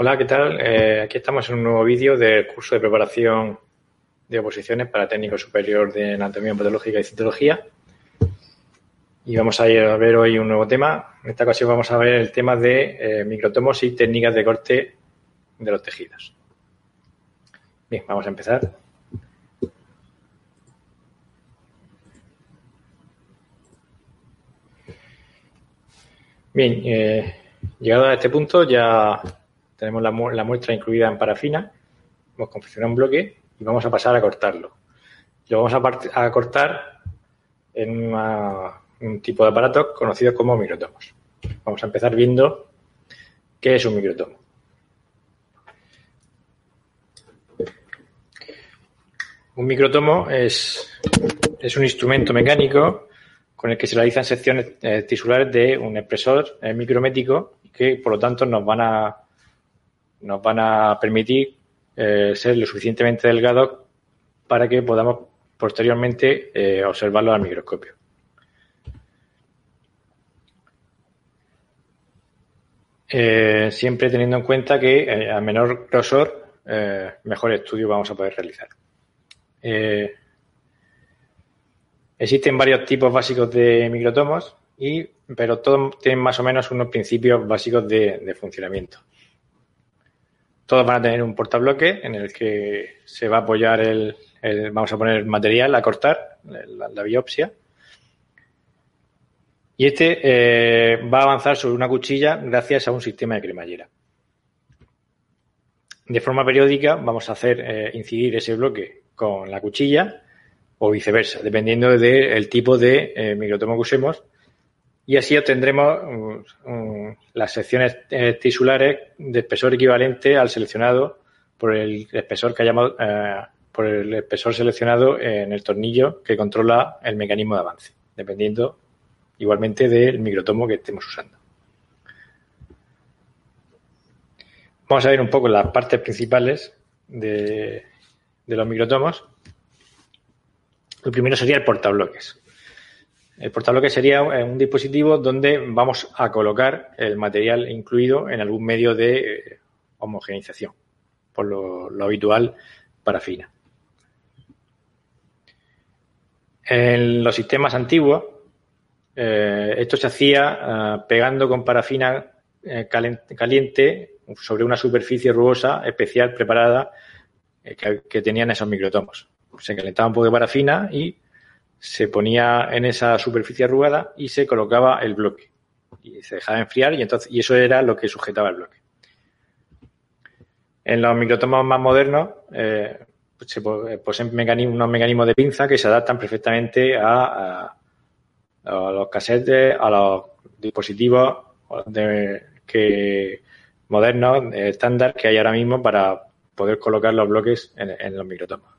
Hola, ¿qué tal? Eh, aquí estamos en un nuevo vídeo del curso de preparación de oposiciones para técnico superior de anatomía patológica y citología. Y vamos a, ver hoy un nuevo tema. En esta ocasión vamos a ver el tema de eh, microtomos y técnicas de corte de los tejidos. Bien, vamos a empezar. Bien, eh, llegado a este punto ya tenemos la, muestra incluida en parafina. Hemos confeccionado un bloque y vamos a pasar a cortarlo. Lo vamos a, cortar en un tipo de aparato conocido como microtomos. Vamos a empezar viendo qué es un microtomo. Un microtomo es, es un instrumento mecánico con el que se realizan secciones eh, tisulares de un expresor eh, micrométrico que, por lo tanto, nos van a, nos van a permitir eh, ser lo suficientemente delgados para que podamos posteriormente observarlo al microscopio. siempre teniendo en cuenta que a menor grosor, mejor estudio vamos a poder realizar. Existen varios tipos básicos de microtomos, y, pero todos tienen más o menos unos principios básicos de, funcionamiento. Todos van a tener un portabloque en el que se va a apoyar el, vamos a poner material a cortar, la, biopsia. Y este eh, va a avanzar sobre una cuchilla gracias a un sistema de cremallera. De forma periódica vamos a hacer eh, incidir ese bloque con la cuchilla o viceversa, dependiendo del tipo de eh, microtomo que usemos. Y así obtendremos mm, mm, las secciones eh, tisulares de espesor equivalente al seleccionado por el espesor que hayamos, eh, por el espesor seleccionado en el tornillo que controla el mecanismo de avance, dependiendo igualmente del microtomo que estemos usando. Vamos a ver un poco las partes principales de, de los microtomos. El primero sería el portabloques. El portabloques sería eh, un dispositivo donde vamos a colocar el material incluido en algún medio de eh, homogeneización, por lo, habitual parafina. En los sistemas antiguos, eh, esto se hacía pegando con parafina caliente sobre una superficie rugosa especial preparada que tenían esos microtomos se calentaba un poco de parafina y se ponía en esa superficie arrugada y se colocaba el bloque. Y se dejaba enfriar y, entonces, y eso era lo que sujetaba el bloque. En los microtomos más modernos eh, se poseen unos mecanismos de pinza que se adaptan perfectamente a, los cassettes, a los dispositivos que, modernos, estándar que hay ahora mismo para poder colocar los bloques en los microtomos.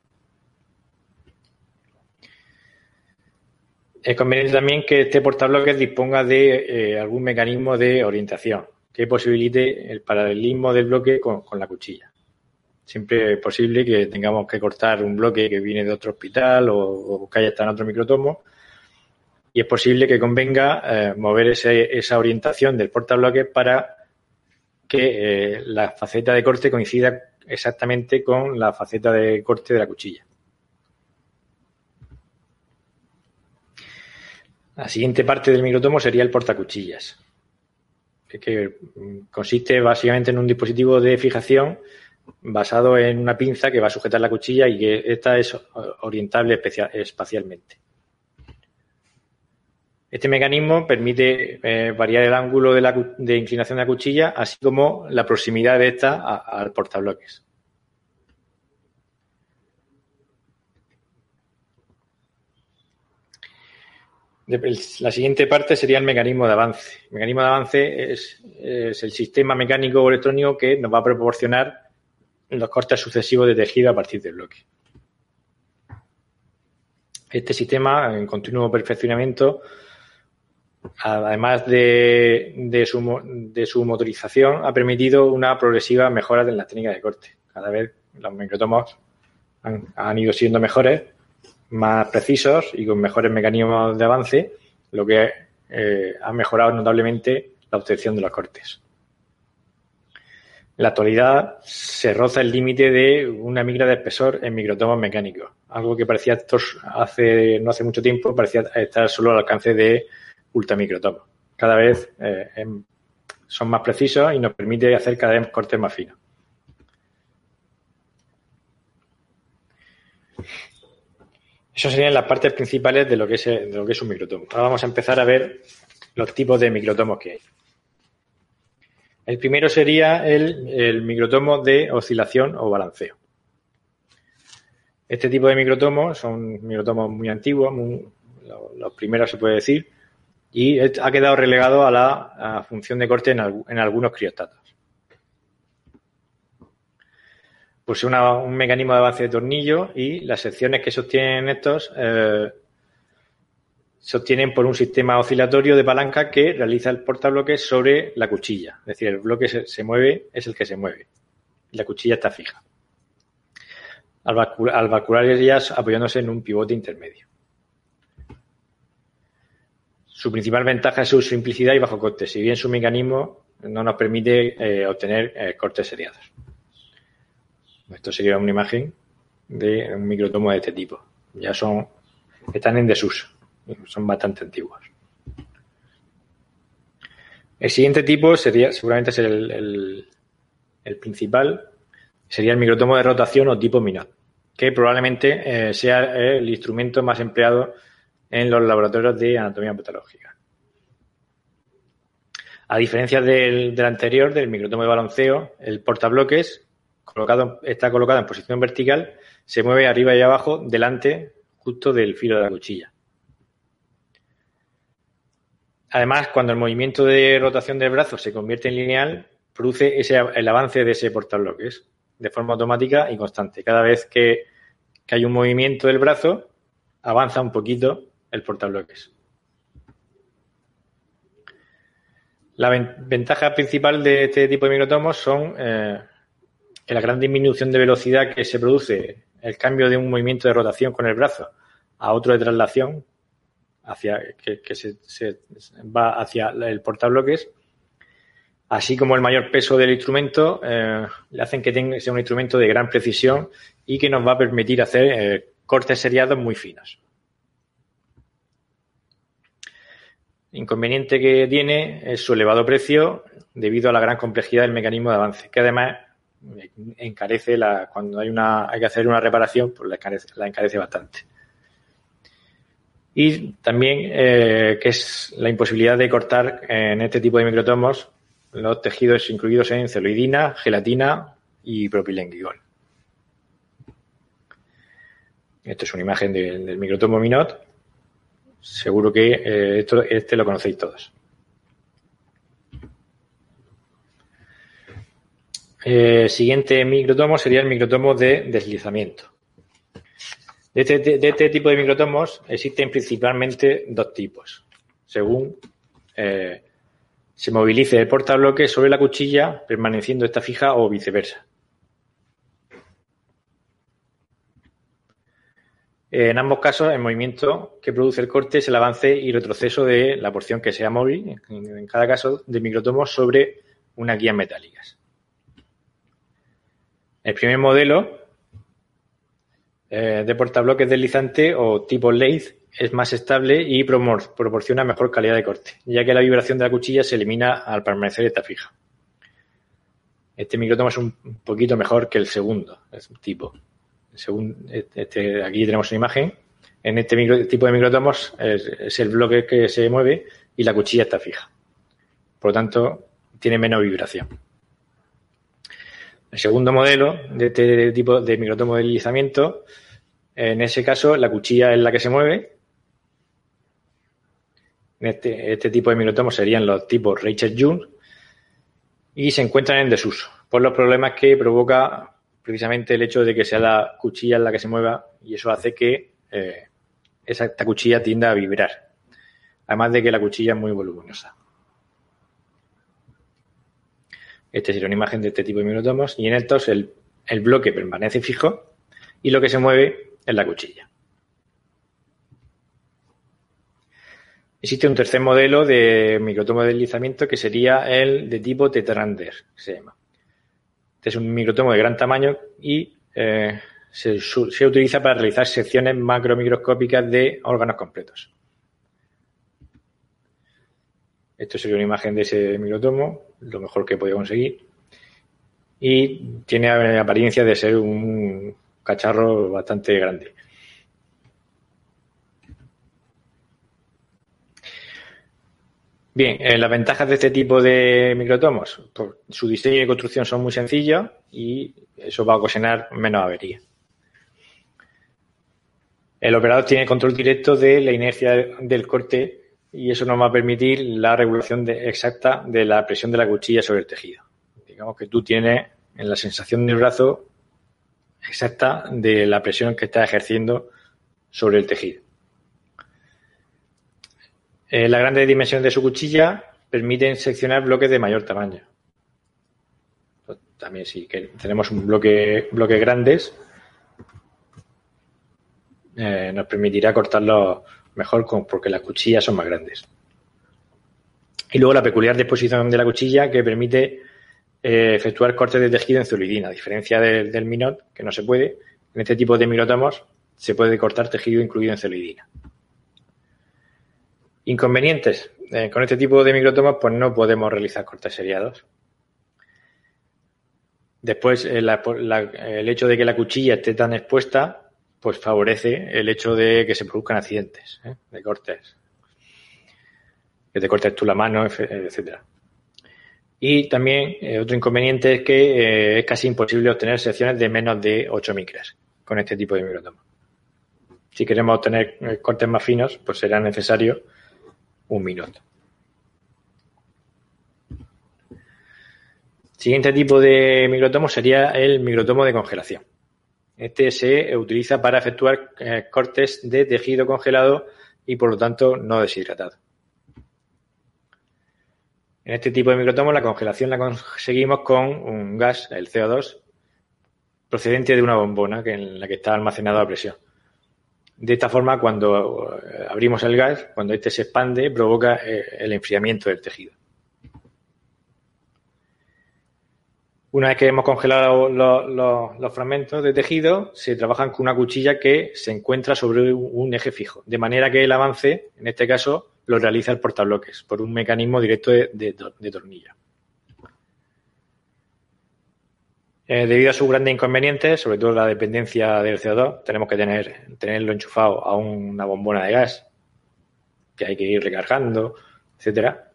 Es conveniente también que este portabloques disponga de eh, algún mecanismo de orientación que posibilite el paralelismo del bloque con, la cuchilla. Siempre es posible que tengamos que cortar un bloque que viene de otro hospital o, que haya estado en otro microtomo y es posible que convenga eh, mover esa orientación del portabloques para que eh, la faceta de corte coincida exactamente con la faceta de corte de la cuchilla. La siguiente parte del microtomo sería el portacuchillas, que, consiste básicamente en un dispositivo de fijación basado en una pinza que va a sujetar la cuchilla y que esta es orientable espacialmente. Este mecanismo permite eh, variar el ángulo de, inclinación de la cuchilla, así como la proximidad de esta al portabloques. La siguiente parte sería el mecanismo de avance. El mecanismo de avance es, el sistema mecánico o electrónico que nos va a proporcionar los cortes sucesivos de tejido a partir del bloque. Este sistema, en continuo perfeccionamiento, además de, su, motorización, ha permitido una progresiva mejora en las técnicas de corte. Cada vez los microtomos han ido siendo mejores más precisos y con mejores mecanismos de avance, lo que eh, ha mejorado notablemente la obtención de los cortes. En la actualidad se roza el límite de una micra de espesor en microtomos mecánicos, algo que parecía hace no hace mucho tiempo parecía estar solo al alcance de ultramicrotomos. Cada vez eh, em, son más precisos y nos permite hacer cada vez cortes más finos. Esas serían las partes principales de lo que es, un microtomo. Ahora vamos a empezar a ver los tipos de microtomos que hay. El primero sería el, microtomo de oscilación o balanceo. Este tipo de microtomos son microtomos muy antiguos, los primeros se puede decir, y ha quedado relegado a la función de corte en, algunos criostatos. Posee un mecanismo de avance de tornillo y las secciones que sostienen estos eh, se obtienen por un sistema oscilatorio de palanca que realiza el portabloques sobre la cuchilla. Es decir, el bloque se, mueve, es el que se mueve. Y la cuchilla está fija. Al, vacular ellas apoyándose en un pivote intermedio. Su principal ventaja es su simplicidad y bajo coste, si bien su mecanismo no nos permite eh, obtener eh, cortes seriados. Esto sería una imagen de un microtomo de este tipo. Ya son, están en desuso son bastante antiguos. El siguiente tipo sería, seguramente es el, principal, sería el microtomo de rotación o tipo Minot, que probablemente eh, sea el instrumento más empleado en los laboratorios de anatomía patológica. A diferencia del, anterior, del microtomo de balanceo, el portabloques colocado, está colocado en posición vertical, se mueve arriba y abajo delante justo del filo de la cuchilla. Además, cuando el movimiento de rotación del brazo se convierte en lineal, produce ese, el avance de ese portabloques de forma automática y constante. Cada vez que, hay un movimiento del brazo, avanza un poquito el portabloques. La ventaja principal de este tipo de microtomos son eh, la gran disminución de velocidad que se produce el cambio de un movimiento de rotación con el brazo a otro de traslación, hacia, que, se, va hacia el portabloques, así como el mayor peso del instrumento, eh, le hacen que tenga, sea un instrumento de gran precisión y que nos va a permitir hacer eh, cortes seriados muy finos. Inconveniente que tiene es su elevado precio debido a la gran complejidad del mecanismo de avance, que además encarece la, cuando hay una hay que hacer una reparación, pues la encarece bastante y también eh, que es la imposibilidad de cortar en este tipo de microtomos los tejidos incluidos en celuidina, gelatina y propilenglicol. Esta es una imagen del microtomo Minot. Seguro que eh, esto, este lo conocéis todos. Eh, siguiente microtomo sería el microtomo de deslizamiento. Este, de este, tipo de microtomos existen principalmente dos tipos, según eh, se movilice el portabloque sobre la cuchilla, permaneciendo esta fija o viceversa. En ambos casos, el movimiento que produce el corte es el avance y retroceso de la porción que sea móvil, en cada caso de microtomos, sobre unas guías metálicas. El primer modelo eh, de portabloques deslizante o tipo lathe es más estable y proporciona mejor calidad de corte, ya que la vibración de la cuchilla se elimina al permanecer esta fija. Este microtomo es un poquito mejor que el segundo es un tipo. Este, aquí tenemos una imagen. En este tipo de microtomos es, el bloque que se mueve y la cuchilla está fija. Por lo tanto, tiene menos vibración. El segundo modelo de este tipo de microtomo de deslizamiento, en ese caso la cuchilla es la que se mueve. Este, este, tipo de microtomos serían los tipos Rachel Jones y se encuentran en desuso por los problemas que provoca precisamente el hecho de que sea la cuchilla la que se mueva y eso hace que eh, esta cuchilla tienda a vibrar. Además de que la cuchilla es muy voluminosa. Esta sería una imagen de este tipo de microtomos y en estos el, el bloque permanece fijo y lo que se mueve es la cuchilla. Existe un tercer modelo de microtomo de deslizamiento que sería el de tipo tetrander, se llama. Este es un microtomo de gran tamaño y eh, se, utiliza para realizar secciones macromicroscópicas de órganos completos. Esto sería una imagen de ese microtomo, lo mejor que he podido conseguir. Y tiene apariencia de ser un cacharro bastante grande. Bien, eh, las ventajas de este tipo de microtomos, pues, su diseño y construcción son muy sencillos y eso va a ocasionar menos averías. El operador tiene control directo de la inercia del corte y eso nos va a permitir la regulación exacta de la presión de la cuchilla sobre el tejido. Digamos que tú tienes en la sensación del brazo exacta de la presión que está ejerciendo sobre el tejido. Eh, la grande dimensión de su cuchilla permiten seccionar bloques de mayor tamaño. Pues, también sí tenemos un bloque, bloques grandes, eh, nos permitirá cortarlo mejor porque las cuchillas son más grandes. Y luego la peculiar disposición de la cuchilla que permite eh, efectuar cortes de tejido en celulidina, a diferencia del, Minot, que no se puede. En este tipo de microtomos se puede cortar tejido incluido en celulidina. Inconvenientes. Eh, con este tipo de microtomas pues no podemos realizar cortes seriados. Después, eh, el hecho de que la cuchilla esté tan expuesta, pues favorece el hecho de que se produzcan accidentes ¿eh? de cortes. Que te cortes tú la mano, etcétera. Y también otro inconveniente es que es casi imposible obtener secciones de menos de 8 micras con este tipo de microtomas. Si queremos obtener cortes más finos, pues será necesario un minuto. Siguiente tipo de microtomo sería el microtomo de congelación. Este se utiliza para efectuar eh, cortes de tejido congelado y por lo tanto no deshidratado. En este tipo de microtomo la congelación la conseguimos con un gas, el CO2, procedente de una bombona en la que está almacenado a presión. De esta forma, cuando eh, abrimos el gas, cuando este se expande, provoca eh, el enfriamiento del tejido. Una vez que hemos congelado los, fragmentos de tejido, se trabajan con una cuchilla que se encuentra sobre un eje fijo, de manera que el avance, en este caso, lo realiza el portabloques por un mecanismo directo de, de tornillo. Eh, debido a sus grandes inconvenientes, sobre todo la dependencia del CO2, tenemos que tener, tenerlo enchufado a una bombona de gas que hay que ir recargando, etcétera.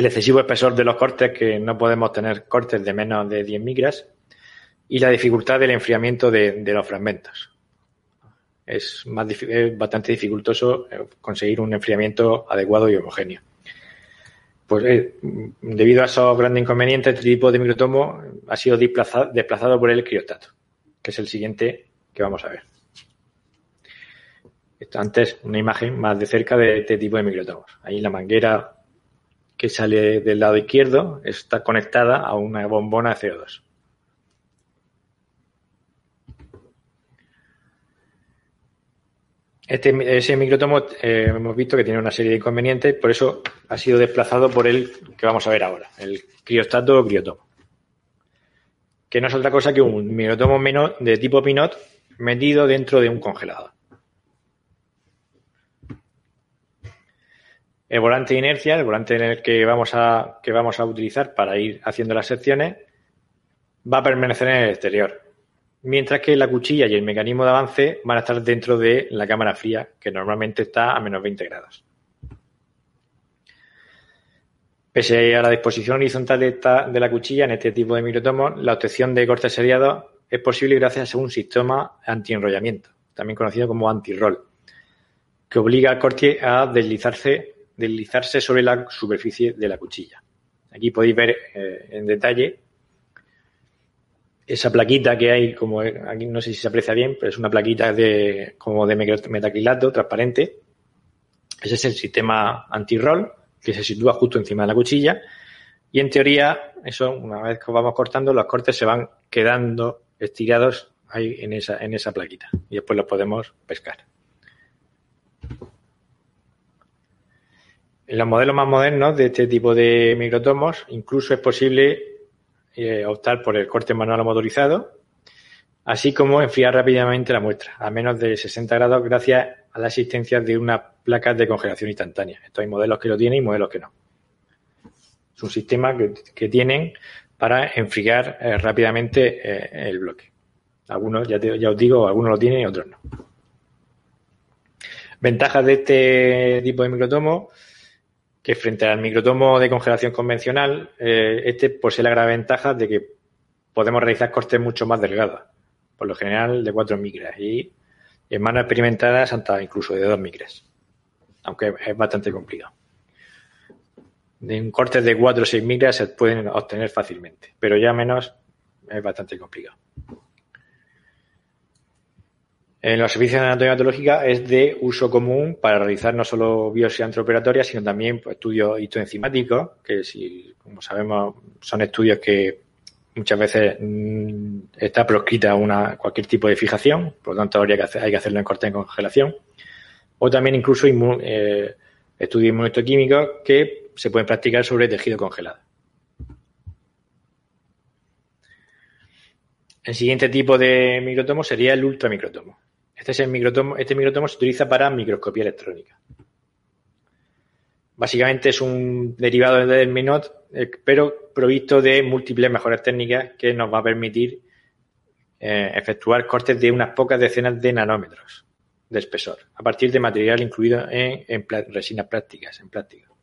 El excesivo espesor de los cortes, que no podemos tener cortes de menos de 10 micras, y la dificultad del enfriamiento de, los fragmentos. Es, bastante dificultoso eh, conseguir un enfriamiento adecuado y homogéneo. Pues eh, debido a esos grandes inconvenientes, este tipo de microtomo ha sido desplazado, por el criostato, que es el siguiente que vamos a ver. Antes una imagen más de cerca de este tipo de microtomos. Ahí la manguera que sale del lado izquierdo está conectada a una bombona de CO2. Este, ese microtomo eh, hemos visto que tiene una serie de inconvenientes, por eso ha sido desplazado por el que vamos a ver ahora, el criostato o criotomo. Que no es otra cosa que un microtomo de tipo Pinot metido dentro de un congelador. El volante de inercia, el volante en el que vamos a, que vamos a utilizar para ir haciendo las secciones, va a permanecer en el exterior mientras que la cuchilla y el mecanismo de avance van a estar dentro de la cámara fría, que normalmente está a menos 20 grados. Pese a la disposición horizontal de, la cuchilla en este tipo de microtomos, la obtención de cortes seriados es posible gracias a un sistema anti-enrollamiento, también conocido como anti-roll, que obliga al corte a deslizarse, deslizarse sobre la superficie de la cuchilla. Aquí podéis ver eh, en detalle esa plaquita que hay, como aquí no sé si se aprecia bien, pero es una plaquita de como de metacrilato transparente. Ese es el sistema anti-roll que se sitúa justo encima de la cuchilla. Y en teoría, eso, una vez que vamos cortando, los cortes se van quedando estirados ahí en esa, en esa plaquita. Y después los podemos pescar. En los modelos más modernos de este tipo de microtomos, incluso es posible eh, optar por el corte manual o motorizado, así como enfriar rápidamente la muestra a menos de 60 grados gracias a la existencia de una placa de congelación instantánea. Estos hay modelos que lo tienen y modelos que no. Es un sistema que, tienen para enfriar eh, rápidamente eh, el bloque. Algunos, ya, ya os digo, algunos lo tienen y otros no. Ventajas de este tipo de microtomo, que frente al microtomo de congelación convencional, eh, este posee la gran ventaja de que podemos realizar cortes mucho más delgados, por lo general de 4 micras y en manos experimentadas hasta incluso de 2 micras, aunque es bastante complicado. En cortes de 4 o 6 micras se pueden obtener fácilmente, pero ya menos es bastante complicado. En los servicios de anatomía patológica es de uso común para realizar no solo biopsia antroperatoria, sino también pues, estudios histoenzimáticos, que si, como sabemos, son estudios que muchas veces mm, está proscrita una, cualquier tipo de fijación, por lo tanto habría que hay que hacerlo en corte en congelación. O también incluso eh, estudios inmunohistoquímicos que se pueden practicar sobre tejido congelado. El siguiente tipo de microtomo sería el ultramicrotomo. Este es el microtomo, este microtomo se utiliza para microscopía electrónica. Básicamente es un derivado del Minot, eh, pero provisto de múltiples mejoras técnicas que nos va a permitir eh, efectuar cortes de unas pocas decenas de nanómetros de espesor, a partir de material incluido en, resinas plásticas, en plástico.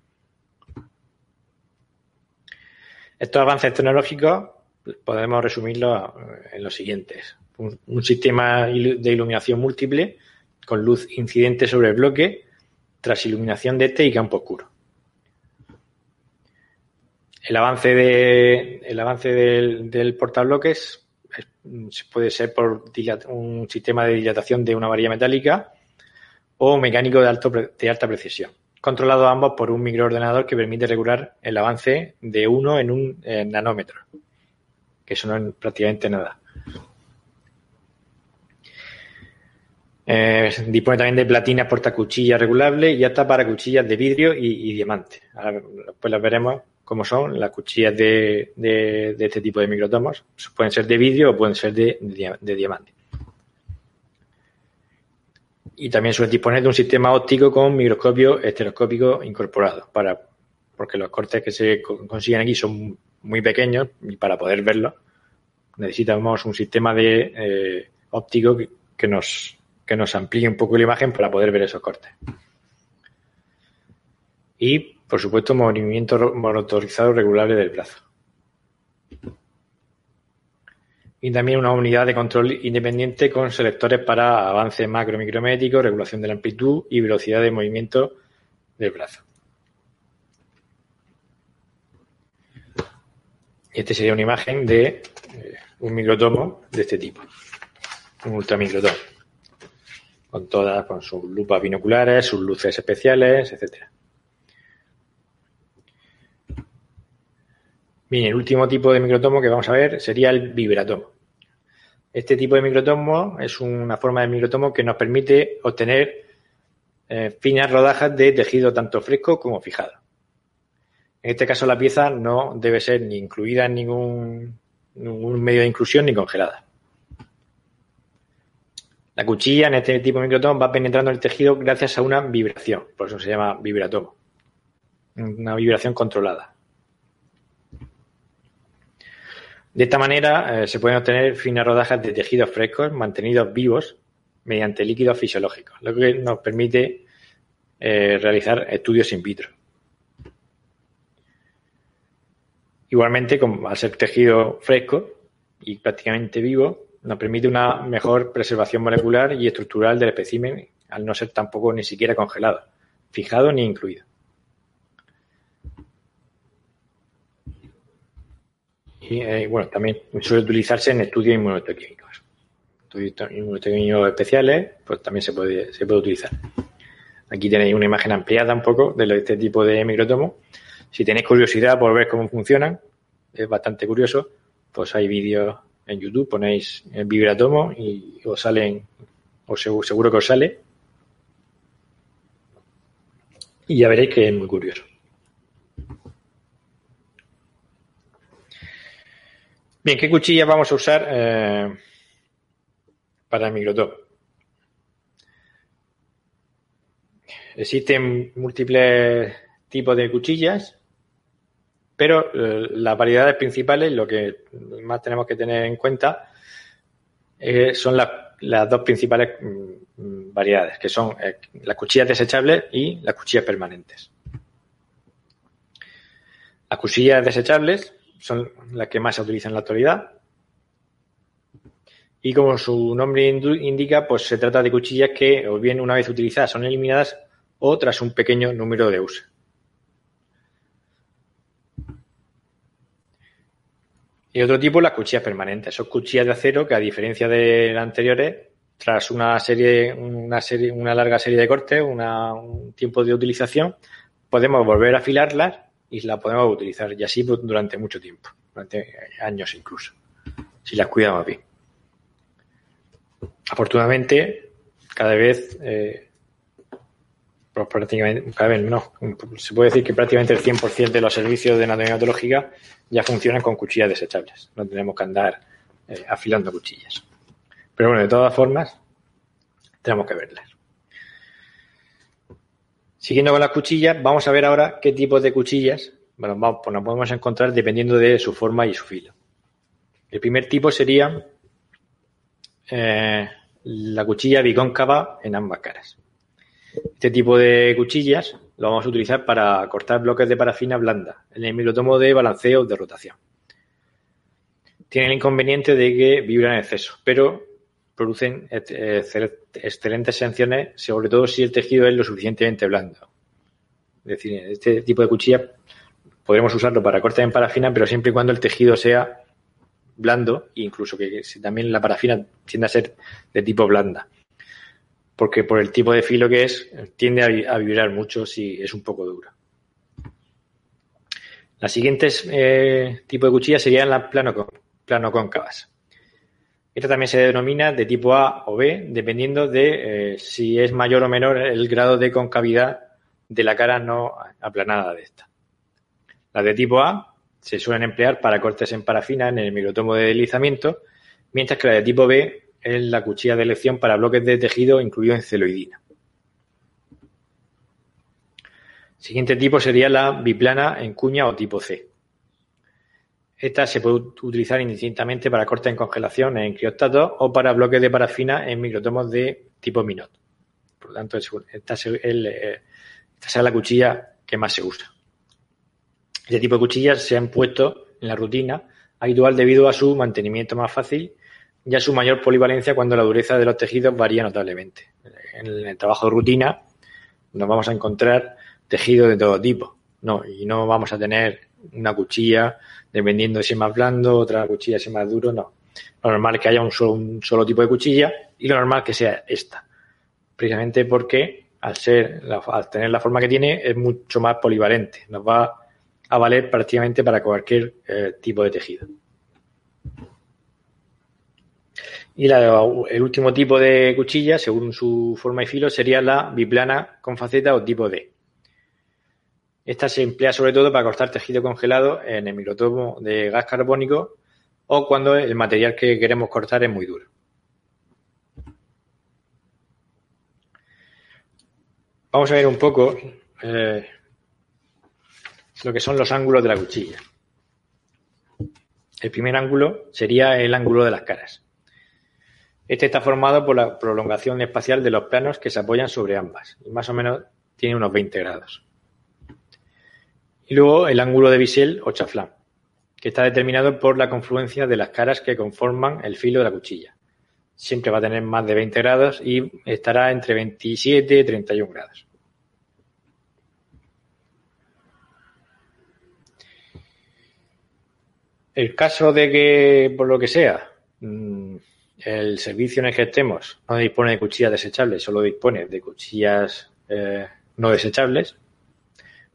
Estos avances tecnológicos podemos resumirlos en los siguientes un, sistema de iluminación múltiple con luz incidente sobre el bloque tras iluminación de este y campo oscuro. El avance, de, el avance del, del portabloques puede ser por un sistema de dilatación de una varilla metálica o mecánico de, alto, de alta precisión, controlado ambos por un microordenador que permite regular el avance de uno en un nanómetro, que eso no es prácticamente nada. Eh, dispone también de platinas portacuchillas regulables y hasta para cuchillas de vidrio y, diamante. Ahora, pues las veremos cómo son las cuchillas de, este tipo de microtomos. Pueden ser de vidrio o pueden ser de, diamante. Y también suele disponer de un sistema óptico con microscopio estereoscópico incorporado, para, porque los cortes que se consiguen aquí son muy pequeños y para poder verlos necesitamos un sistema de eh, óptico que nos que nos amplíe un poco la imagen para poder ver esos cortes. Y, por supuesto, movimiento motorizado regulable del brazo. Y también una unidad de control independiente con selectores para avance macro micrométrico, regulación de la amplitud y velocidad de movimiento del brazo. Y Esta sería una imagen de eh, un microtomo de este tipo, un ultramicrotomo con todas, con sus lupas binoculares, sus luces especiales, etcétera. Bien, el último tipo de microtomo que vamos a ver sería el vibratomo. Este tipo de microtomo es una forma de microtomo que nos permite obtener eh, finas rodajas de tejido tanto fresco como fijado. En este caso la pieza no debe ser ni incluida en ningún, ningún medio de inclusión ni congelada. La cuchilla en este tipo de microtomo va penetrando el tejido gracias a una vibración, por eso se llama vibratomo. Una vibración controlada. De esta manera eh, se pueden obtener finas rodajas de tejidos frescos mantenidos vivos mediante líquidos fisiológicos, lo que nos permite eh, realizar estudios in vitro. Igualmente, al ser tejido fresco y prácticamente vivo, nos permite una mejor preservación molecular y estructural del espécimen, al no ser tampoco ni siquiera congelado, fijado ni incluido. Y eh, bueno, también suele utilizarse en estudios inmunohistoquímicos. Estudios inmunohistoquímicos especiales, pues también se puede, se puede utilizar. Aquí tenéis una imagen ampliada un poco de este tipo de microtomos. Si tenéis curiosidad por ver cómo funcionan, es bastante curioso, pues hay vídeos en YouTube, ponéis el vibratomo y os salen, os seguro, que os sale. Y ya veréis que es muy curioso. Bien, ¿qué cuchillas vamos a usar eh, para el microtop? Existen múltiples tipos de cuchillas, pero eh, las variedades principales, lo que más tenemos que tener en cuenta, eh, son las, dos principales mm, variedades, que son eh, las cuchillas desechables y las cuchillas permanentes. Las cuchillas desechables son las que más se utilizan en la actualidad. Y como su nombre indica, pues se trata de cuchillas que, o bien una vez utilizadas, son eliminadas o tras un pequeño número de usos. Y otro tipo, las cuchillas permanentes. Son cuchillas de acero que, a diferencia de las anteriores, tras una serie, una serie, una larga serie de cortes, un tiempo de utilización, podemos volver a afilarlas y las podemos utilizar. Y así durante mucho tiempo, durante años incluso, si las cuidamos bien. Afortunadamente, cada vez eh, pues prácticamente, se puede decir que prácticamente el 100% de los servicios de anatomía ya funcionan con cuchillas desechables. No tenemos que andar eh, afilando cuchillas. Pero bueno, de todas formas, tenemos que verlas. Siguiendo con las cuchillas, vamos a ver ahora qué tipos de cuchillas bueno, pues nos podemos encontrar dependiendo de su forma y su filo. El primer tipo sería eh, la cuchilla bicóncava en ambas caras. Este tipo de cuchillas lo vamos a utilizar para cortar bloques de parafina blanda en el microtomo de balanceo de rotación. Tiene el inconveniente de que vibran en exceso, pero producen excelentes sanciones, sobre todo si el tejido es lo suficientemente blando. Es decir, este tipo de cuchillas podremos usarlo para cortar en parafina, pero siempre y cuando el tejido sea blando, incluso que también la parafina tiende a ser de tipo blanda porque por el tipo de filo que es, tiende a, vibrar mucho si es un poco dura. Las siguientes eh, tipos de cuchillas serían las plano, plano cóncavas. Esta también se denomina de tipo A o B, dependiendo de eh, si es mayor o menor el grado de concavidad de la cara no aplanada de esta. Las de tipo A se suelen emplear para cortes en parafina en el microtomo de deslizamiento, mientras que las de tipo B es la cuchilla de elección para bloques de tejido incluido en celoidina. Siguiente tipo sería la biplana en cuña o tipo C. Esta se puede utilizar indistintamente para cortes en congelación en criostatos o para bloques de parafina en microtomos de tipo Minot. Por lo tanto, esta es, eh, esta es la cuchilla que más se usa. Este tipo de cuchillas se han puesto en la rutina habitual debido a su mantenimiento más fácil ya su mayor polivalencia cuando la dureza de los tejidos varía notablemente. En el trabajo de rutina nos vamos a encontrar tejidos de todo tipo, no, y no vamos a tener una cuchilla dependiendo de si es más blando, otra cuchilla si es más duro, no. Lo normal es que haya un solo, un solo tipo de cuchilla y lo normal que sea esta. Precisamente porque al ser, al tener la forma que tiene, es mucho más polivalente. Nos va a valer prácticamente para cualquier eh, tipo de tejido. Y el último tipo de cuchilla, según su forma y filo, sería la biplana con faceta o tipo D. Esta se emplea sobre todo para cortar tejido congelado en el microtomo de gas carbónico o cuando el material que queremos cortar es muy duro. Vamos a ver un poco eh, lo que son los ángulos de la cuchilla. El primer ángulo sería el ángulo de las caras. Este está formado por la prolongación espacial de los planos que se apoyan sobre ambas, y más o menos tiene unos 20 grados. Y luego el ángulo de bisel o chaflán, que está determinado por la confluencia de las caras que conforman el filo de la cuchilla. Siempre va a tener más de 20 grados y estará entre 27 y 31 grados. El caso de que, por lo que sea, mm, el servicio en el que estemos no dispone de cuchillas desechables, solo dispone de cuchillas eh, no desechables,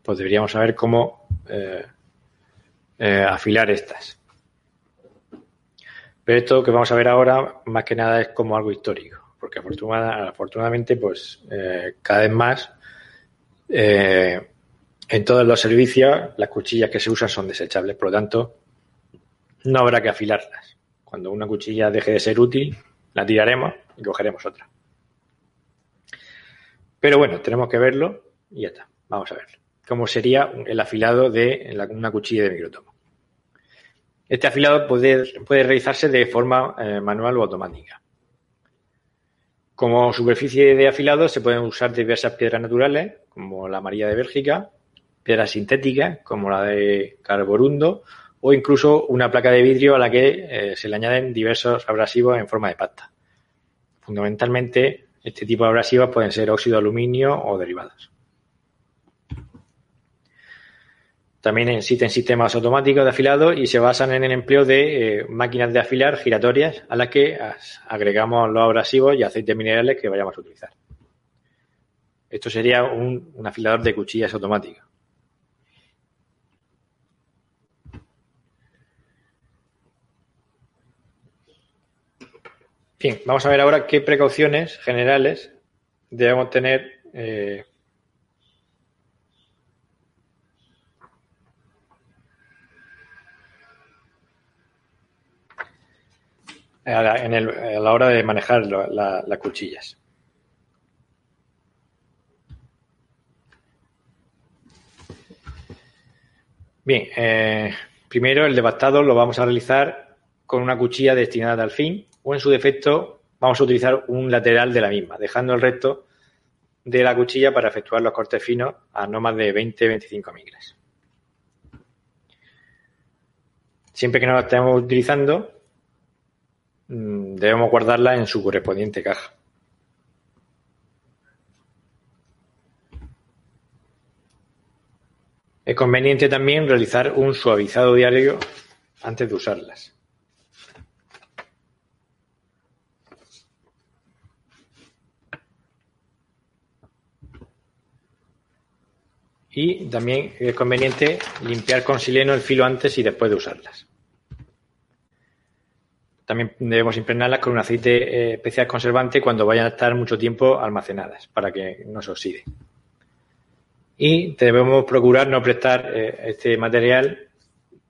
pues deberíamos saber cómo eh, eh, afilar estas. Pero esto que vamos a ver ahora, más que nada, es como algo histórico, porque afortunadamente, pues cada vez más en todos los servicios las cuchillas que se usan son desechables, por lo tanto, no habrá que afilarlas. Cuando una cuchilla deje de ser útil, la tiraremos y cogeremos otra. Pero bueno, tenemos que verlo y ya está. Vamos a verlo. Cómo sería el afilado de una cuchilla de microtomo. Este afilado puede, puede realizarse de forma eh, manual o automática. Como superficie de afilado se pueden usar diversas piedras naturales, como la María de Bélgica, piedras sintéticas, como la de carborundo, o incluso una placa de vidrio a la que eh, se le añaden diversos abrasivos en forma de pasta. Fundamentalmente, este tipo de abrasivos pueden ser óxido de aluminio o derivados. También existen sistemas automáticos de afilado y se basan en el empleo de eh, máquinas de afilar giratorias a las que agregamos los abrasivos y aceites minerales que vayamos a utilizar. Esto sería un, un afilador de cuchillas automático. Vamos a ver ahora qué precauciones generales debemos tener eh, a, la, hora de manejar las cuchillas. Bien, eh, primero el devastado lo vamos a realizar con una cuchilla destinada al fin o en su defecto vamos a utilizar un lateral de la misma, dejando el resto de la cuchilla para efectuar los cortes finos a no más de 20-25 micras. Siempre que no la estemos utilizando, mm, debemos guardarla en su correspondiente caja. Es conveniente también realizar un suavizado diario antes de usarlas. Y también es conveniente limpiar con sileno el filo antes y después de usarlas. También debemos impregnarlas con un aceite eh, especial conservante cuando vayan a estar mucho tiempo almacenadas para que no se oxide. Y debemos procurar no prestar eh, este material,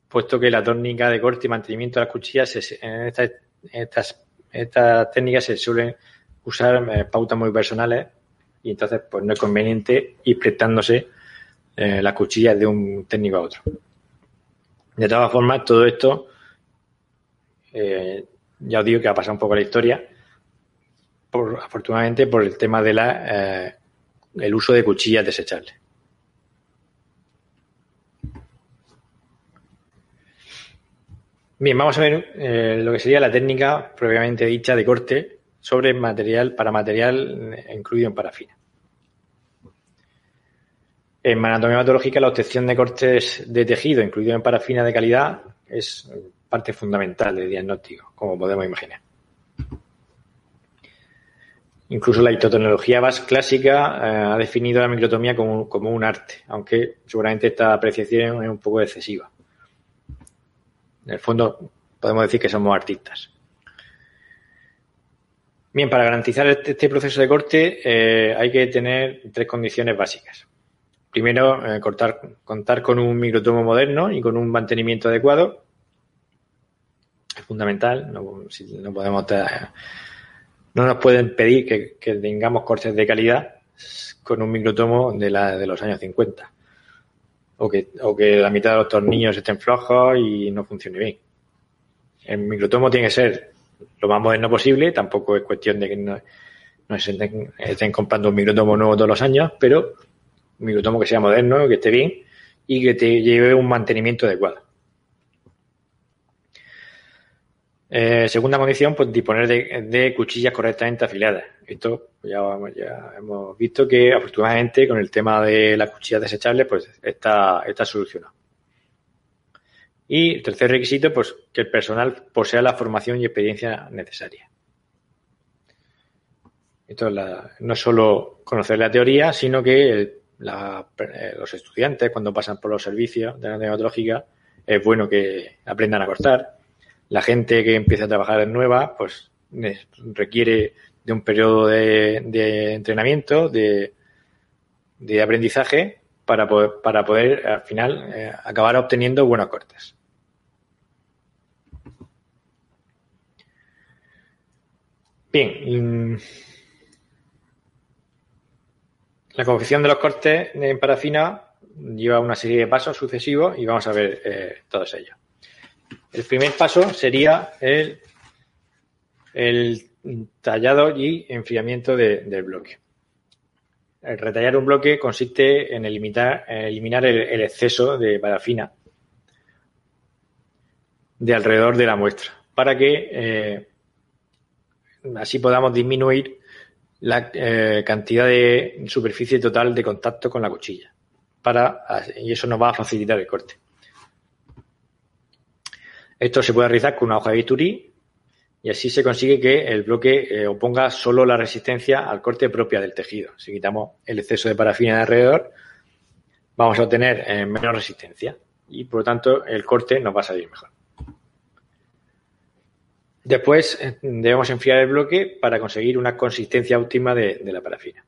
puesto que la técnica de corte y mantenimiento de las cuchillas, en estas, estas, técnicas se suelen usar eh, pautas muy personales y entonces pues no es conveniente ir prestándose eh, las cuchillas de un técnico a otro. De todas formas, todo esto, eh, ya os digo que ha pasado un poco la historia, por, afortunadamente por el tema de la, eh, el uso de cuchillas desechables. Bien, vamos a ver lo que sería la técnica previamente dicha de corte sobre material para material incluido en parafina. En anatomía patológica, la obtención de cortes de tejido, incluido en parafina de calidad, es parte fundamental del diagnóstico, como podemos imaginar. Incluso la histotecnología VAS clásica eh, ha definido la microtomía como, un arte, aunque seguramente esta apreciación es un poco excesiva. En el fondo, podemos decir que somos artistas. Bien, para garantizar este, este proceso de corte eh, hay que tener tres condiciones básicas. Primero, eh, contar con un microtomo moderno y con un mantenimiento adecuado. Es fundamental. No, podemos no nos pueden pedir que, tengamos cortes de calidad con un microtomo de, la, de los años 50. O que, o que la mitad de los tornillos estén flojos y no funcione bien. El microtomo tiene que ser lo más moderno posible. Tampoco es cuestión de que no, no estén comprando un microtomo nuevo todos los años, pero un microtomo que sea moderno, que esté bien y que te lleve un mantenimiento adecuado. Eh, segunda condición, pues disponer de, cuchillas correctamente afiladas. Esto ya, ya, hemos visto que afortunadamente con el tema de las cuchillas desechables, pues está, está solucionado. Y el tercer requisito, pues que el personal posea la formación y experiencia necesaria. Esto es no solo conocer la teoría, sino que el eh, los estudiantes cuando pasan por los servicios de la neonatológica, es bueno que aprendan a cortar. La gente que empieza a trabajar nueva, pues requiere de un periodo de, entrenamiento, de, de, aprendizaje, para poder, para poder al final eh, acabar obteniendo buenos cortes. Bien, mm, la confección de los cortes en parafina lleva una serie de pasos sucesivos y vamos a ver eh, todos ellos. El primer paso sería el, tallado y enfriamiento del bloque. El retallar un bloque consiste en eliminar, eliminar el, exceso de parafina de alrededor de la muestra para que eh, así podamos disminuir la eh, cantidad de superficie total de contacto con la cuchilla para, y eso nos va a facilitar el corte. Esto se puede realizar con una hoja de bisturí y así se consigue que el bloque eh, oponga solo la resistencia al corte propia del tejido. Si quitamos el exceso de parafina de alrededor, vamos a obtener eh, menos resistencia y por lo tanto el corte nos va a salir mejor. Después eh, debemos enfriar el bloque para conseguir una consistencia óptima de, la parafina.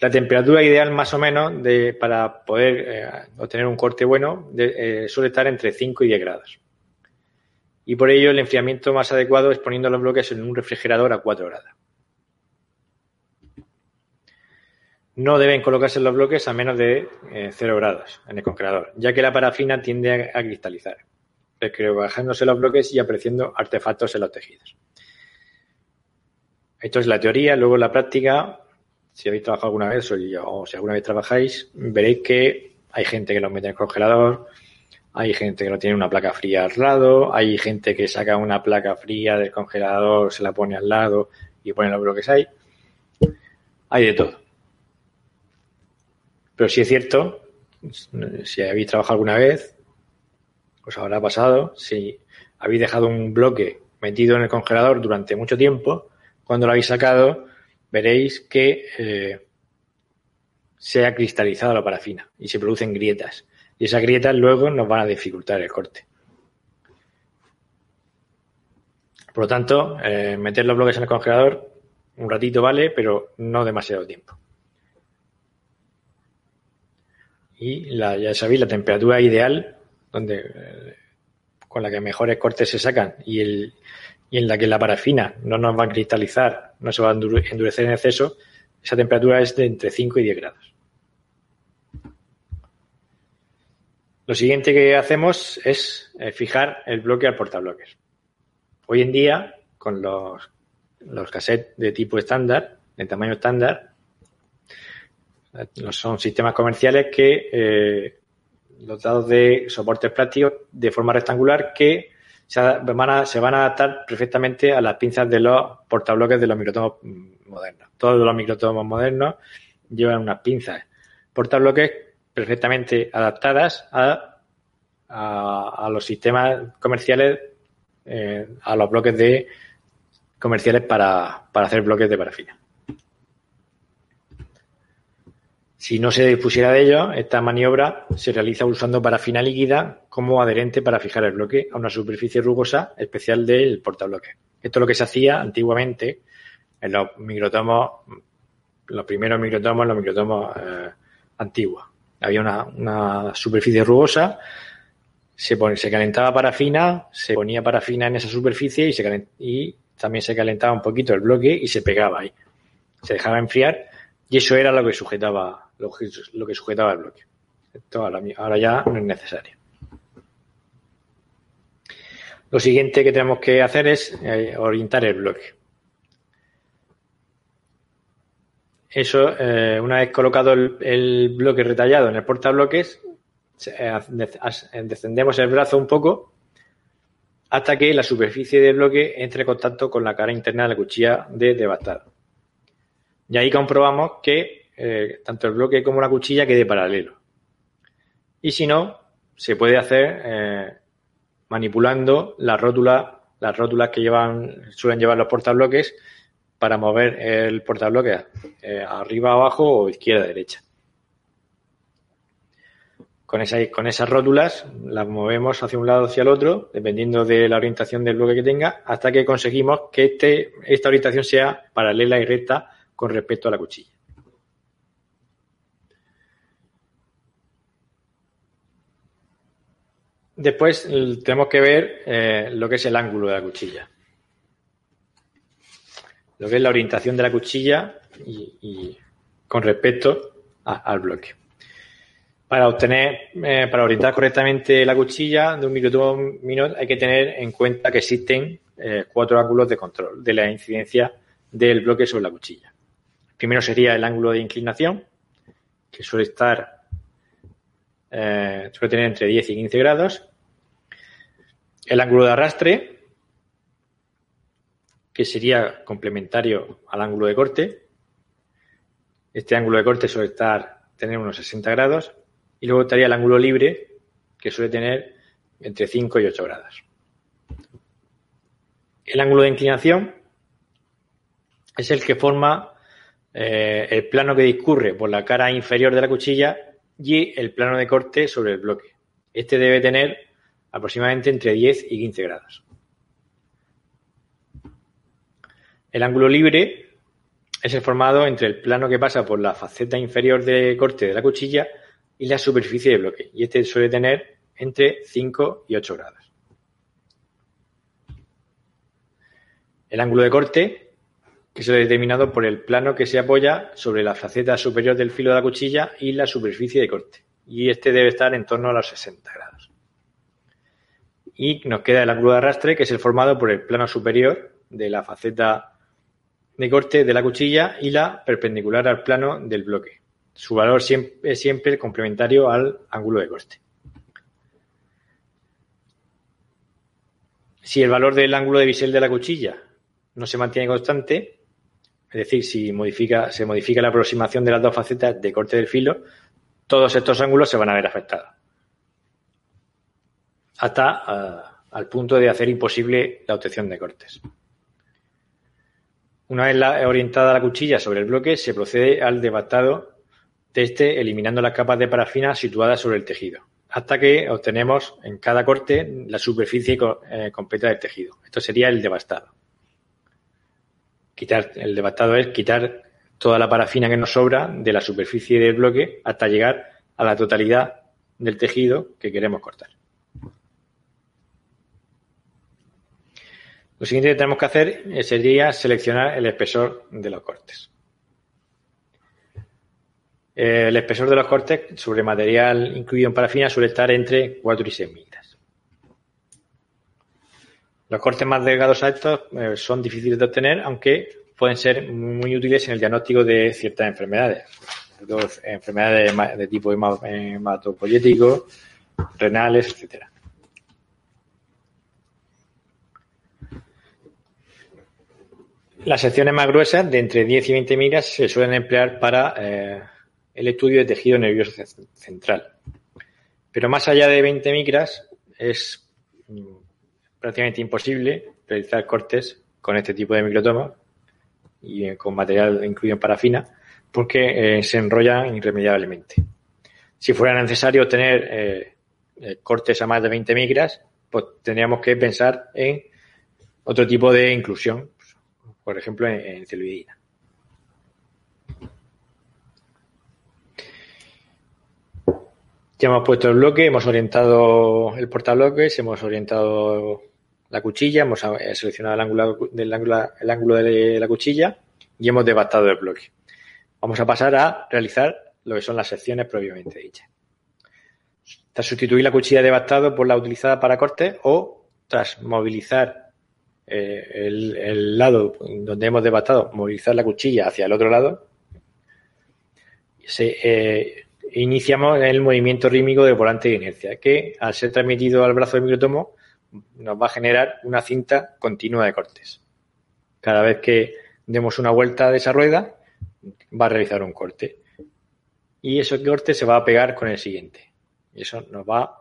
La temperatura ideal más o menos para poder obtener un corte bueno suele estar entre 5 y 10 grados y por ello el enfriamiento más adecuado es poniendo los bloques en un refrigerador a 4 grados. No deben colocarse los bloques a menos de 0 eh, grados en el congelador, ya que la parafina tiende a, cristalizar, bajándose los bloques y apareciendo artefactos en los tejidos. Esto es la teoría, luego la práctica, si habéis trabajado alguna vez o, si alguna vez trabajáis, veréis que hay gente que los mete en el congelador, hay gente que no tiene una placa fría al lado, hay gente que saca una placa fría del congelador, se la pone al lado y pone los bloques ahí. Hay de todo. Pero si es cierto, si habéis trabajado alguna vez, os habrá pasado, si habéis dejado un bloque metido en el congelador durante mucho tiempo, cuando lo habéis sacado, veréis que eh, se ha cristalizado la parafina y se producen grietas y esas grietas luego nos van a dificultar el corte. Por lo tanto, eh, meter los bloques en el congelador un ratito vale, pero no demasiado tiempo. Y ya sabéis, la temperatura ideal, donde eh, con la que mejores cortes se sacan y, el, y en la que la parafina no nos va a cristalizar, no se va a endurecer en exceso, esa temperatura es de entre 5 y 10 grados. Lo siguiente que hacemos es eh, fijar el bloque al portabloques. Hoy en día, con los, los cassettes de tipo estándar, de tamaño estándar, eh, son sistemas comerciales que dotados de soportes plásticos de forma rectangular que se van, a, adaptar perfectamente a las pinzas de los portabloques de los microtomos modernos. Todos los microtomos modernos llevan unas pinzas portabloques perfectamente adaptadas a, a, los sistemas comerciales, eh, a los bloques de comerciales para, para hacer bloques de parafina. Si no se dispusiera de ello, esta maniobra se realiza usando parafina líquida como adherente para fijar el bloque a una superficie rugosa especial del portabloque. Esto es lo que se hacía antiguamente en los microtomos, los primeros microtomos, los microtomos eh, antiguos. Había una, superficie rugosa, se, se calentaba parafina, se ponía parafina en esa superficie y, se y también se calentaba un poquito el bloque y se pegaba ahí. Se dejaba enfriar y eso era lo que sujetaba, lo que, sujetaba el bloque. Esto ahora, ya no es necesario. Lo siguiente que tenemos que hacer es eh, orientar el bloque. Eso, eh, una vez colocado el, bloque retallado en el portabloques, eh, descendemos el brazo un poco hasta que la superficie del bloque entre en contacto con la cara interna de la cuchilla de devastado. Y ahí comprobamos que eh, tanto el bloque como la cuchilla quede paralelo. Y si no, se puede hacer manipulando las rótulas, las rótulas que llevan, suelen llevar los portabloques para mover el portabloque eh, arriba, abajo o izquierda, derecha. Con, con esas rótulas las movemos hacia un lado hacia el otro, dependiendo de la orientación del bloque que tenga, hasta que conseguimos que este, esta orientación sea paralela y recta con respecto a la cuchilla. Después tenemos que ver eh, lo que es el ángulo de la cuchilla. lo que es la orientación de la cuchilla y, con respecto al bloque. Para obtener, eh, para orientar correctamente la cuchilla de un microtomo minor hay que tener en cuenta que existen eh, cuatro ángulos de control de la incidencia del bloque sobre la cuchilla. Primero sería el ángulo de inclinación, que suele estar, eh, suele tener entre 10 y 15 grados. El ángulo de arrastre, que sería complementario al ángulo de corte. Este ángulo de corte suele estar, tener unos 60 grados. Y luego estaría el ángulo libre, que suele tener entre 5 y 8 grados. El ángulo de inclinación es el que forma eh, el plano que discurre por la cara inferior de la cuchilla y el plano de corte sobre el bloque. Este debe tener aproximadamente entre 10 y 15 grados. El ángulo libre es el formado entre el plano que pasa por la faceta inferior de corte de la cuchilla y la superficie de bloque, y este suele tener entre 5 y 8 grados. El ángulo de corte que es determinado por el plano que se apoya sobre la faceta superior del filo de la cuchilla y la superficie de corte. Y este debe estar en torno a los 60 grados. Y nos queda el ángulo de arrastre, que es el formado por el plano superior de la faceta de corte de la cuchilla y la perpendicular al plano del bloque. Su valor es siempre complementario al ángulo de corte. Si el valor del ángulo de bisel de la cuchilla no se mantiene constante, es decir, si modifica, se modifica la aproximación de las dos facetas de corte del filo, todos estos ángulos se van a ver afectados. Hasta eh, al punto de hacer imposible la obtención de cortes. Una vez orientada la cuchilla sobre el bloque, se procede al devastado de este, eliminando las capas de parafina situadas sobre el tejido, hasta que obtenemos en cada corte la superficie eh, completa del tejido. Esto sería el devastado. Quitar, el devastado es quitar toda la parafina que nos sobra de la superficie del bloque hasta llegar a la totalidad del tejido que queremos cortar. Lo siguiente que tenemos que hacer sería seleccionar el espesor de los cortes. El espesor de los cortes sobre material incluido en parafina suele estar entre 4 y 6 milímetros. Los cortes más delgados a estos eh, son difíciles de obtener, aunque pueden ser muy útiles en el diagnóstico de ciertas enfermedades. enfermedades de tipo hematopoyético, renales, etcétera. Las secciones más gruesas, de entre 10 y 20 millas, se suelen emplear para eh, el estudio de tejido nervioso central. Pero más allá de 20 micras, es prácticamente imposible realizar cortes con este tipo de microtomos y eh, con material incluido en parafina porque eh, se enrollan irremediablemente. Si fuera necesario tener eh, cortes a más de 20 micras, pues tendríamos que pensar en otro tipo de inclusión, por ejemplo en, en celuloidina. Ya hemos puesto el bloque, hemos orientado el portabloques, hemos orientado la cuchilla, hemos seleccionado el ángulo, del ángulo, el ángulo de la cuchilla y hemos devastado el bloque. Vamos a pasar a realizar lo que son las secciones previamente dichas. Tras sustituir la cuchilla devastado por la utilizada para corte o tras movilizar eh, el, lado donde hemos devastado, movilizar la cuchilla hacia el otro lado, eh, iniciamos el movimiento rítmico de volante de inercia, que al ser transmitido al brazo del microtomo nos va a generar una cinta continua de cortes. Cada vez que demos una vuelta de esa rueda, va a realizar un corte. Y ese corte se va a pegar con el siguiente. Y eso nos va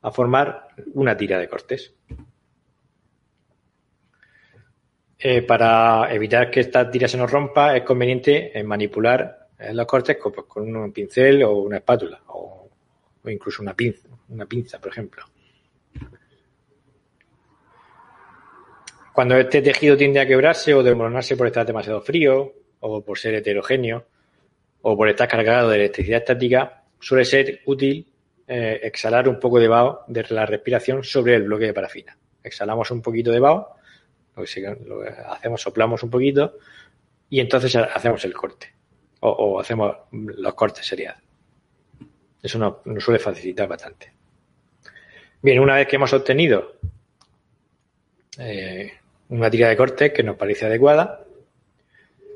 a formar una tira de cortes. Eh, para evitar que esta tira se nos rompa, es conveniente manipular los cortes con, un pincel o una espátula o, incluso una una pinza, por ejemplo. Cuando este tejido tiende a quebrarse o desmoronarse por estar demasiado frío o por ser heterogéneo o por estar cargado de electricidad estática, suele ser útil eh, exhalar un poco de vaho de la respiración sobre el bloque de parafina. Exhalamos un poquito de vaho, lo hacemos, soplamos un poquito y entonces hacemos el corte o, hacemos los cortes seriados. Eso nos, suele facilitar bastante. Bien, una vez que hemos obtenido eh, una tira de corte que nos parece adecuada,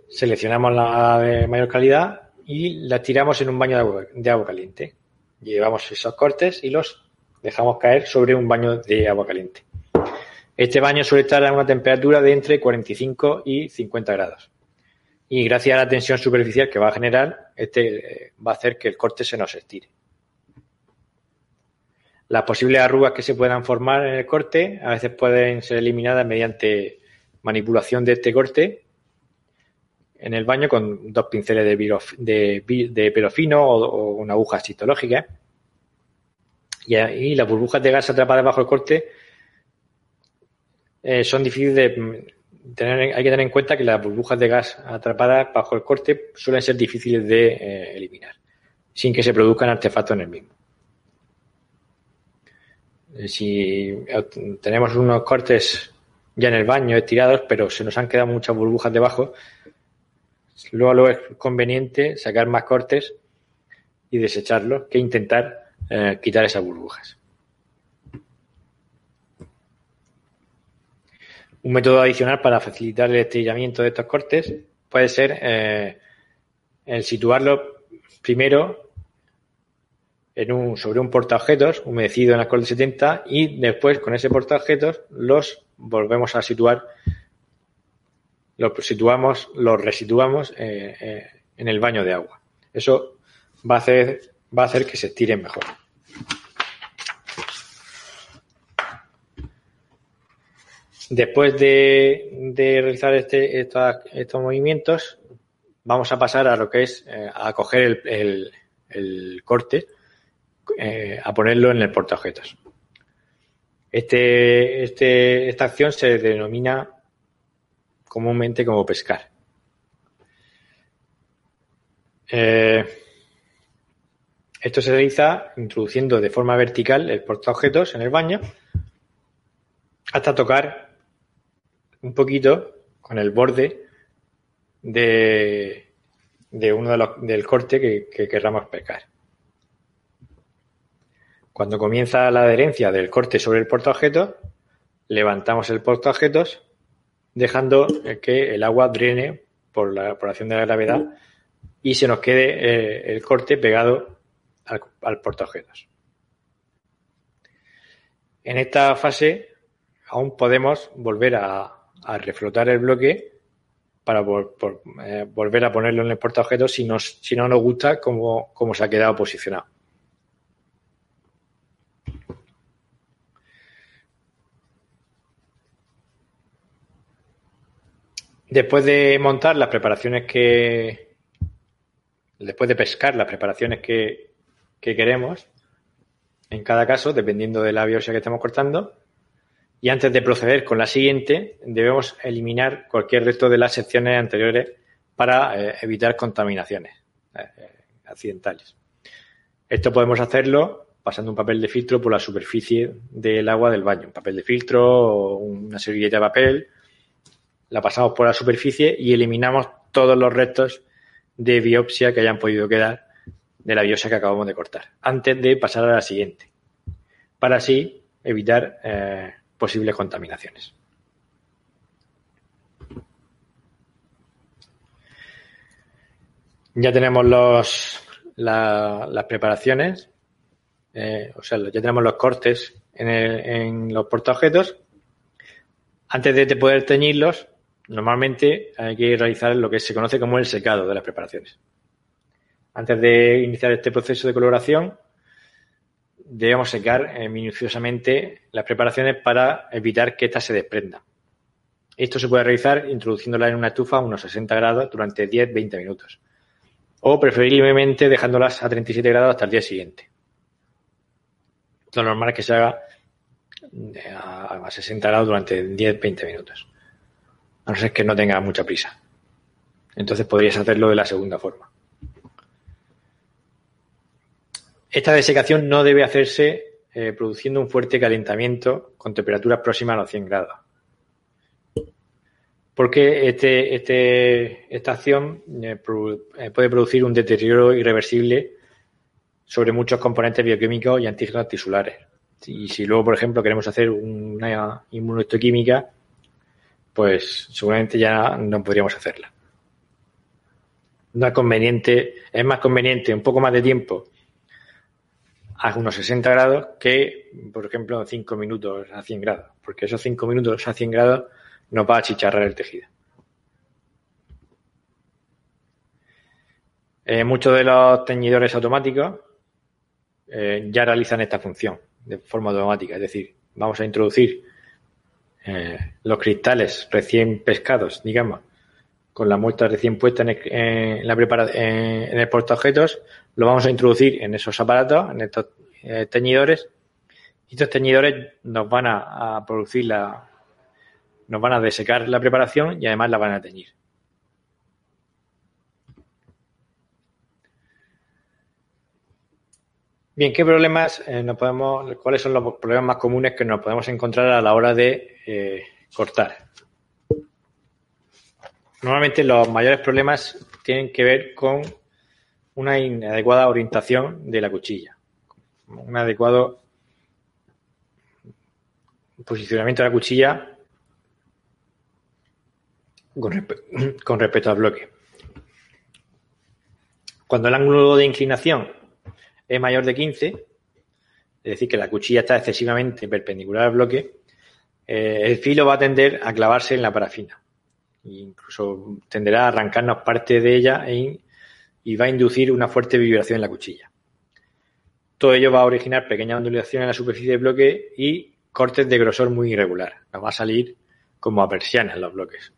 seleccionamos la de mayor calidad y la tiramos en un baño de agua, de agua caliente. Llevamos esos cortes y los dejamos caer sobre un baño de agua caliente. Este baño suele estar a una temperatura de entre 45 y 50 grados. Y gracias a la tensión superficial que va a generar, este eh, va a hacer que el corte se nos estire. Las posibles arrugas que se puedan formar en el corte a veces pueden ser eliminadas mediante manipulación de este corte en el baño con dos pinceles de, de, pelo fino o, una aguja citológica. Y, y, las burbujas de gas atrapadas bajo el corte eh, son difíciles de tener, hay que tener en cuenta que las burbujas de gas atrapadas bajo el corte suelen ser difíciles de eh, eliminar, sin que se produzcan artefactos en el mismo. Eh, si tenemos unos cortes ya en el baño estirados, pero se nos han quedado muchas burbujas debajo, luego, luego es conveniente sacar más cortes y desecharlos que intentar quitar esas burbujas. Un método adicional para facilitar el estrellamiento de estos cortes puede ser eh, el situarlo primero en un, sobre un portaobjetos humedecido en alcohol de 70 y después con ese portaobjetos los volvemos a situar, los situamos, los resituamos eh, eh, en el baño de agua. Eso va a hacer, va a hacer que se estiren mejor. Después de, realizar este, estos movimientos, vamos a pasar a lo que es eh, a coger el, corte, eh, a ponerlo en el portaobjetos. Este, este, esta acción se denomina comúnmente como pescar. Eh, esto se realiza introduciendo de forma vertical el portaobjetos en el baño hasta tocar un poquito con el borde de, de uno de los, del corte que, que querramos pescar. Cuando comienza la adherencia del corte sobre el portaobjetos, levantamos el portaobjetos dejando que el agua drene por la, por acción de la gravedad y se nos quede eh, el corte pegado al, al portaobjetos. En esta fase aún podemos volver a, reflotar el bloque para eh, volver a ponerlo en el portaobjetos si, si no nos gusta cómo, cómo se ha quedado posicionado. Después de montar las preparaciones que. Después de pescar las preparaciones que, que queremos, en cada caso, dependiendo de la biopsia que estemos cortando, y antes de proceder con la siguiente, debemos eliminar cualquier resto de las secciones anteriores para eh, evitar contaminaciones eh, accidentales. Esto podemos hacerlo pasando un papel de filtro por la superficie del agua del baño, un papel de filtro una servilleta de papel. La pasamos por la superficie y eliminamos todos los restos de biopsia que hayan podido quedar de la biopsia que acabamos de cortar, antes de pasar a la siguiente, para así evitar eh, posibles contaminaciones. Ya tenemos los, las preparaciones, eh, o sea, ya tenemos los cortes en, en los portaobjetos. Antes de poder teñirlos, normalmente hay que realizar lo que se conoce como el secado de las preparaciones. Antes de iniciar este proceso de coloración, debemos secar eh, minuciosamente las preparaciones para evitar que éstas se desprendan. Esto se puede realizar introduciéndola en una estufa a unos 60 grados durante 10-20 minutos. O preferiblemente dejándolas a 37 grados hasta el día siguiente. Lo normal es que se haga eh, a 60 grados durante 10-20 minutos. A no ser que no tenga mucha prisa. Entonces podrías hacerlo de la segunda forma. Esta desecación no debe hacerse eh, produciendo un fuerte calentamiento con temperaturas próximas a los 100 grados. porque este, este, esta acción eh, eh, puede producir un deterioro irreversible sobre muchos componentes bioquímicos y antígenos tisulares. Y si luego, por ejemplo, queremos hacer una inmunohistoquímica, pues seguramente ya no podríamos hacerla. No es conveniente, es más conveniente un poco más de tiempo a unos 60 grados que, por ejemplo, 5 minutos a 100 grados, porque esos 5 minutos a 100 grados nos va a achicharrar el tejido. Eh, muchos de los teñidores automáticos eh, ya realizan esta función de forma automática, es decir, vamos a introducir eh, los cristales recién pescados, digamos, con la muestra recién puesta en, el, la en el portaobjetos, lo vamos a introducir en esos aparatos, en estos eh, teñidores, y estos teñidores nos van a, producir la, nos van a desecar la preparación y además la van a teñir. Bien, ¿qué problemas eh, podemos, cuáles son los problemas más comunes que nos podemos encontrar a la hora de eh, cortar? Normalmente los mayores problemas tienen que ver con una inadecuada orientación de la cuchilla, un adecuado posicionamiento de la cuchilla con respecto al bloque. Cuando el ángulo de inclinación es mayor de 15, es decir, que la cuchilla está excesivamente perpendicular al bloque, eh, el filo va a tender a clavarse en la parafina. E incluso tenderá a arrancarnos parte de ella e y va a inducir una fuerte vibración en la cuchilla. Todo ello va a originar pequeñas ondulaciones en la superficie del bloque y cortes de grosor muy irregular. Nos va a salir como a persianas los bloques,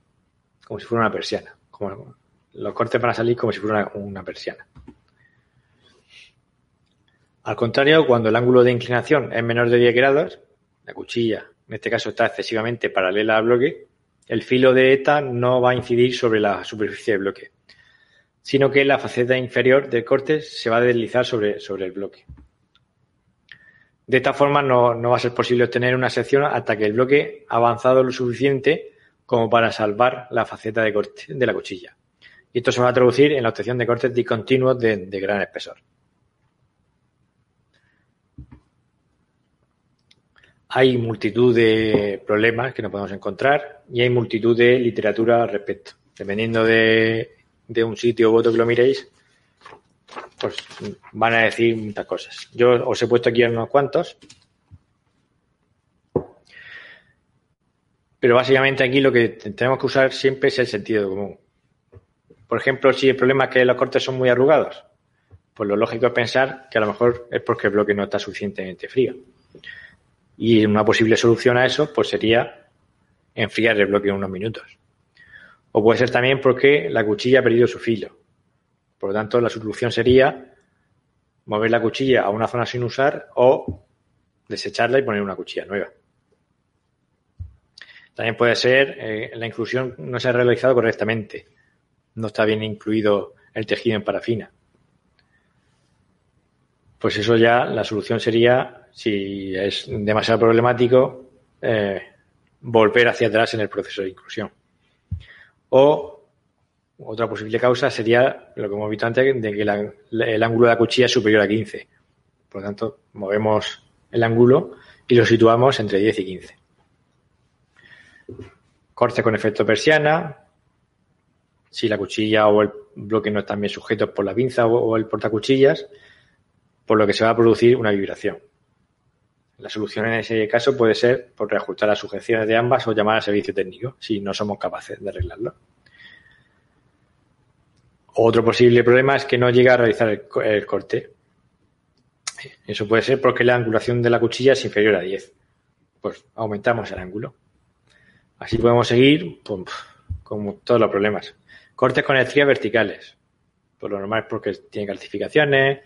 como si fuera una persiana. Como, los cortes van a salir como si fuera una persiana. Al contrario, cuando el ángulo de inclinación es menor de 10 grados, la cuchilla, en este caso, está excesivamente paralela al bloque, el filo de ETA no va a incidir sobre la superficie del bloque, sino que la faceta inferior del corte se va a deslizar sobre, sobre el bloque. De esta forma no, no va a ser posible obtener una sección hasta que el bloque ha avanzado lo suficiente como para salvar la faceta de corte de la cuchilla. Y esto se va a traducir en la obtención de cortes discontinuos de gran espesor. Hay multitud de problemas que nos podemos encontrar y hay multitud de literatura al respecto. Dependiendo de, un sitio u otro que lo miréis, pues van a decir muchas cosas. Yo os he puesto aquí unos cuantos. Pero básicamente aquí lo que tenemos que usar siempre es el sentido común. Por ejemplo, si el problema es que los cortes son muy arrugados, pues lo lógico es pensar que a lo mejor es porque el bloque no está suficientemente frío. Y una posible solución a eso pues sería enfriar el bloque en unos minutos. O puede ser también porque la cuchilla ha perdido su filo. Por lo tanto, la solución sería mover la cuchilla a una zona sin usar o desecharla y poner una cuchilla nueva. También puede ser eh, la inclusión no se ha realizado correctamente. No está bien incluido el tejido en parafina. Pues eso ya la solución sería si es demasiado problemático, eh, volver hacia atrás en el proceso de inclusión. O otra posible causa sería lo que hemos visto antes, de que el ángulo de la cuchilla es superior a 15. Por lo tanto, movemos el ángulo y lo situamos entre 10 y 15. Corte con efecto persiana. Si la cuchilla o el bloque no están bien sujetos por la pinza o el portacuchillas, por lo que se va a producir una vibración. La solución en ese caso puede ser por reajustar las sujeciones de ambas o llamar al servicio técnico si no somos capaces de arreglarlo. Otro posible problema es que no llega a realizar el, corte. Eso puede ser porque la angulación de la cuchilla es inferior a 10. Pues aumentamos el ángulo. Así podemos seguir con todos los problemas. Cortes con estrías verticales. Por lo normal es porque tiene calcificaciones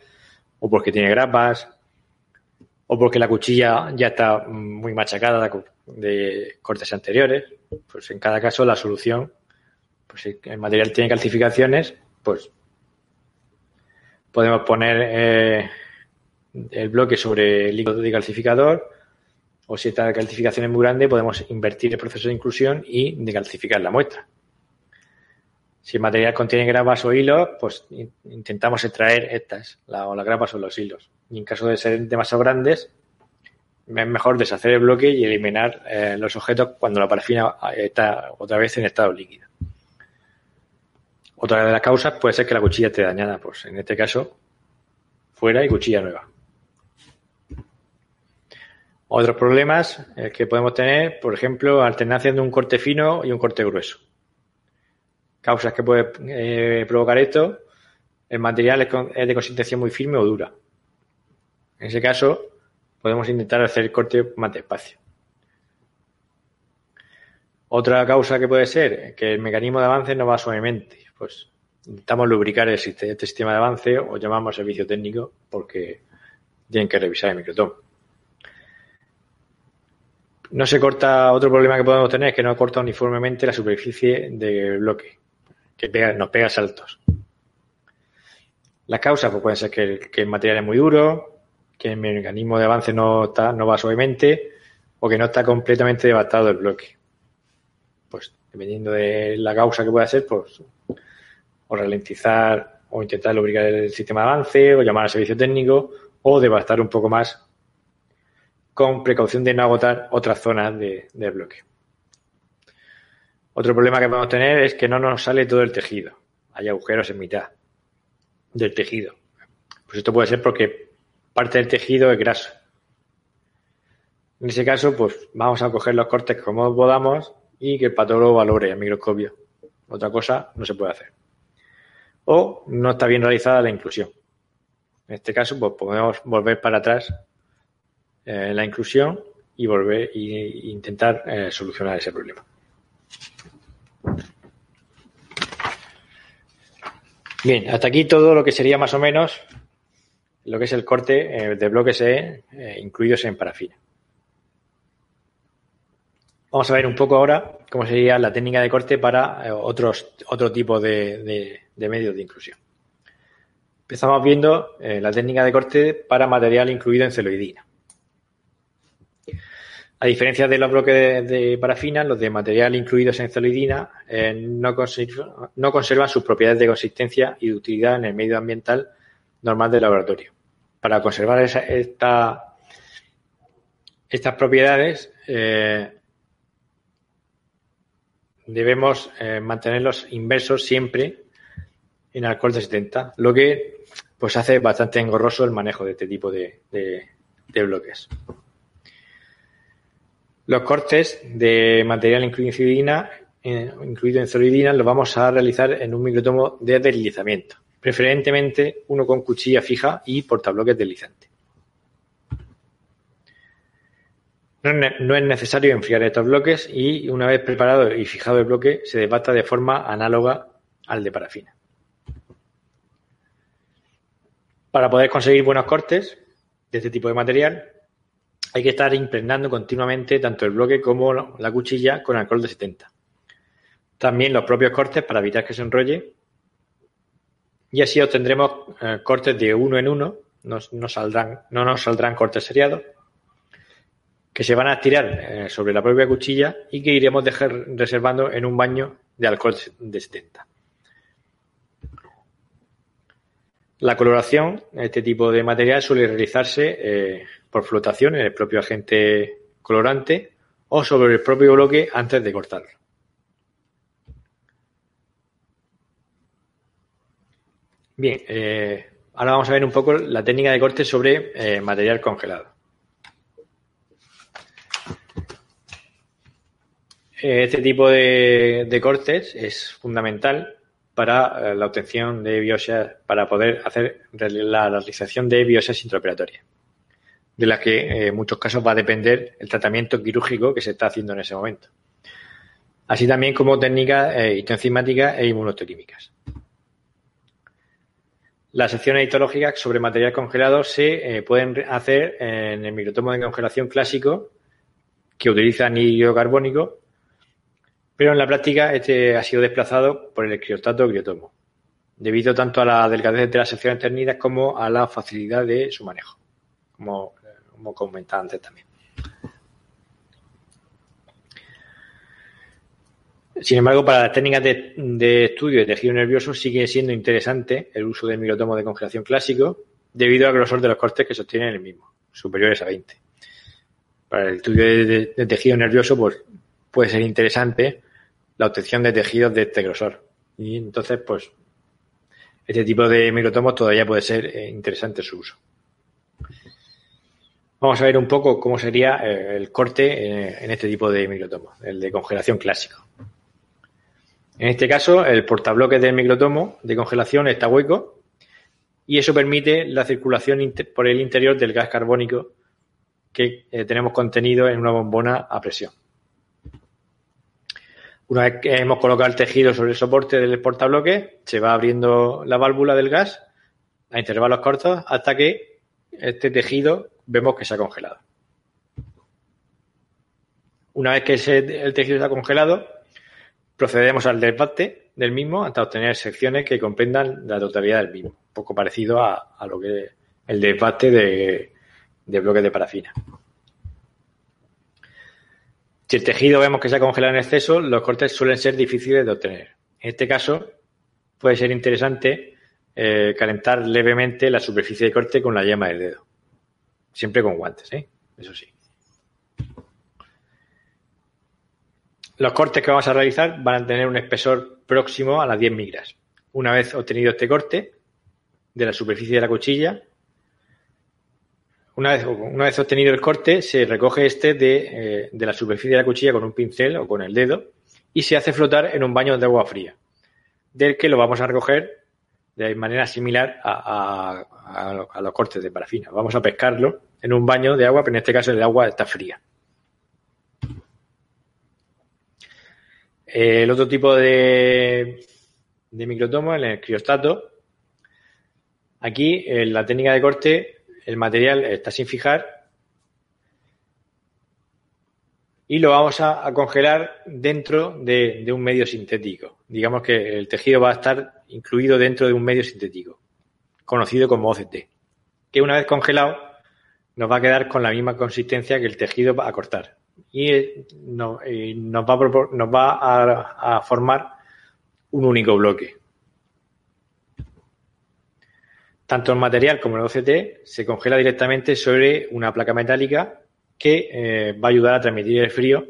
o porque tiene grapas o porque la cuchilla ya está muy machacada de cortes anteriores, pues en cada caso la solución, pues si el material tiene calcificaciones, pues podemos poner eh, el bloque sobre el líquido de calcificador o si esta calcificación es muy grande, podemos invertir el proceso de inclusión y decalcificar la muestra. Si el material contiene grapas o hilos, pues intentamos extraer estas, o las grapas o los hilos. Y en caso de ser demasiado grandes, es mejor deshacer el bloque y eliminar eh, los objetos cuando la parafina está otra vez en estado líquido. Otra de las causas puede ser que la cuchilla esté dañada, pues en este caso, fuera y cuchilla nueva. Otros problemas eh, que podemos tener, por ejemplo, alternancia de un corte fino y un corte grueso. Causas que puede eh, provocar esto, el material es de consistencia muy firme o dura. En ese caso, podemos intentar hacer el corte más despacio. Otra causa que puede ser que el mecanismo de avance no va suavemente. Pues intentamos lubricar este sistema de avance o llamamos servicio técnico porque tienen que revisar el microtomo. No se corta, otro problema que podemos tener es que no corta uniformemente la superficie del bloque, que nos pega saltos. Las causas pues, pueden ser que el material es muy duro, que el mecanismo de avance no, está, no va suavemente o que no está completamente devastado el bloque. Pues dependiendo de la causa que pueda ser, pues o ralentizar o intentar lubricar el sistema de avance o llamar al servicio técnico o devastar un poco más con precaución de no agotar otras zonas de, del bloque. Otro problema que podemos tener es que no nos sale todo el tejido. Hay agujeros en mitad del tejido. Pues esto puede ser porque parte del tejido es graso. En ese caso, pues vamos a coger los cortes como podamos y que el patólogo valore el microscopio. Otra cosa no se puede hacer. O no está bien realizada la inclusión. En este caso, pues podemos volver para atrás en la inclusión y volver e intentar eh, solucionar ese problema. Bien, hasta aquí todo lo que sería más o menos lo que es el corte eh, de bloques E eh, incluidos en parafina. Vamos a ver un poco ahora cómo sería la técnica de corte para eh, otros, otro tipo de, medios de inclusión. Empezamos viendo la técnica de corte para material incluido en celoidina. A diferencia de los bloques de, parafina, los de material incluidos en celoidina no, no, conservan sus propiedades de consistencia y de utilidad en el medio ambiental normal del laboratorio para conservar esta, estas propiedades eh, debemos eh, mantenerlos inversos siempre en alcohol de 70, lo que pues hace bastante engorroso el manejo de este tipo de, bloques. Los cortes de material incluido en celuidina, eh, incluido en los vamos a realizar en un microtomo de deslizamiento preferentemente uno con cuchilla fija y portabloques deslizante. No es necesario enfriar estos bloques y una vez preparado y fijado el bloque se desbata de forma análoga al de parafina. Para poder conseguir buenos cortes de este tipo de material hay que estar impregnando continuamente tanto el bloque como la cuchilla con alcohol de 70. También los propios cortes para evitar que se enrolle y así obtendremos eh, cortes de uno en uno, no, nos saldrán cortes seriados, que se van a tirar eh, sobre la propia cuchilla y que iremos dejar reservando en un baño de alcohol de 70. La coloración, este tipo de material suele realizarse eh, por flotación en el propio agente colorante o sobre el propio bloque antes de cortarlo. Bien, eh, ahora vamos a ver un poco la técnica de corte sobre eh, material congelado. Eh, este tipo de, cortes es fundamental para la obtención de biopsias, para poder hacer la realización de biopsias intraoperatorias, de las que en muchos casos va a depender el tratamiento quirúrgico que se está haciendo en ese momento. Así también como técnicas histoenzimáticas e inmunostoquímicas. Las secciones histológicas sobre material congelado se eh, pueden hacer en el microtomo de congelación clásico que utiliza anillo carbónico, pero en la práctica este ha sido desplazado por el criostato criotomo, debido tanto a la delgadez de las secciones ternidas como a la facilidad de su manejo, como, como comentaba antes también. Sin embargo, para las técnicas de, estudio de tejido nervioso sigue siendo interesante el uso del microtomo de congelación clásico debido al grosor de los cortes que sostienen el mismo, superiores a 20. Para el estudio de, tejido nervioso, pues puede ser interesante la obtención de tejidos de este grosor. Y entonces, pues, este tipo de microtomos todavía puede ser eh, interesante su uso. Vamos a ver un poco cómo sería eh, el corte eh, en este tipo de microtomo, el de congelación clásico. En este caso, el portabloques del microtomo de congelación está hueco y eso permite la circulación por el interior del gas carbónico que eh, tenemos contenido en una bombona a presión. Una vez que hemos colocado el tejido sobre el soporte del portabloques, se va abriendo la válvula del gas a intervalos cortos hasta que este tejido vemos que se ha congelado. Una vez que el tejido está congelado, procedemos al desbate del mismo hasta obtener secciones que comprendan la totalidad del mismo, poco parecido a, lo que el desbate de, de bloques de parafina. Si el tejido vemos que se ha congelado en exceso, los cortes suelen ser difíciles de obtener. En este caso, puede ser interesante eh, calentar levemente la superficie de corte con la yema del dedo. Siempre con guantes, ¿eh? Eso sí. Los cortes que vamos a realizar van a tener un espesor próximo a las 10 micras. Una vez obtenido este corte de la superficie de la cuchilla, una vez, obtenido el corte, se recoge este de, eh, de, la superficie de la cuchilla con un pincel o con el dedo y se hace flotar en un baño de agua fría, del que lo vamos a recoger de manera similar a, a, los cortes de parafina. Vamos a pescarlo en un baño de agua, pero en este caso el agua está fría. El otro tipo de, de microtomo, el criostato, aquí en la técnica de corte, el material está sin fijar y lo vamos a, congelar dentro de, de, un medio sintético. Digamos que el tejido va a estar incluido dentro de un medio sintético, conocido como OCT, que una vez congelado nos va a quedar con la misma consistencia que el tejido a cortar. Y eh, nos, va, a, nos va a, formar un único bloque. Tanto el material como el OCT se congela directamente sobre una placa metálica que eh, va a ayudar a transmitir el frío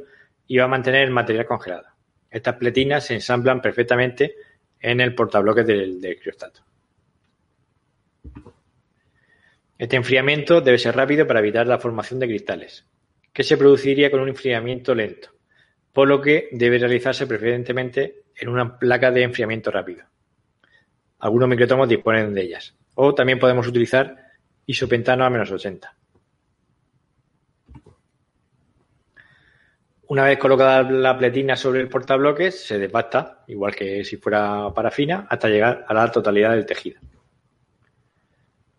y va a mantener el material congelado. Estas pletinas se ensamblan perfectamente en el portabloques del, del criostato. Este enfriamiento debe ser rápido para evitar la formación de cristales, que se produciría con un enfriamiento lento, por lo que debe realizarse preferentemente en una placa de enfriamiento rápido. Algunos microtomos disponen de ellas, o también podemos utilizar isopentano a menos 80. Una vez colocada la pletina sobre el portabloques, se desbasta, igual que si fuera parafina, hasta llegar a la totalidad del tejido.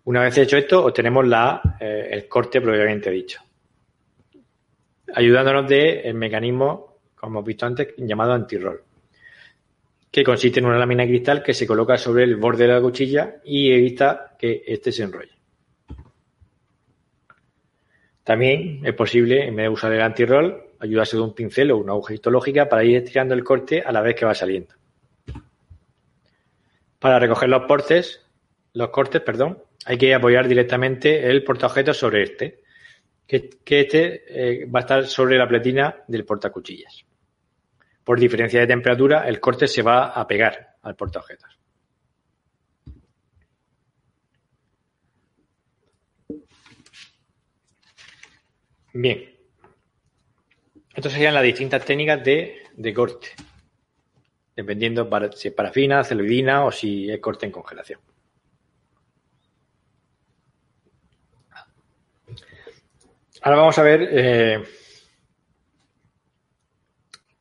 Una vez hecho esto, obtenemos la, eh, el corte propiamente dicho, ayudándonos del mecanismo, como hemos visto antes, llamado anti-roll, que consiste en una lámina de cristal que se coloca sobre el borde de la cuchilla y evita que éste se enrolle. También es posible, en vez de usar el anti-roll, ayudarse de un pincel o una aguja histológica para ir estirando el corte a la vez que va saliendo. Para recoger los portes, los cortes, perdón, hay que apoyar directamente el portaobjetos sobre este, que, este eh, va a estar sobre la pletina del portacuchillas. Por diferencia de temperatura, el corte se va a pegar al portaobjetos. Bien. Estas serían las distintas técnicas de, de corte, dependiendo si es parafina, celuloidina o si es corte en congelación. Ahora vamos a ver eh,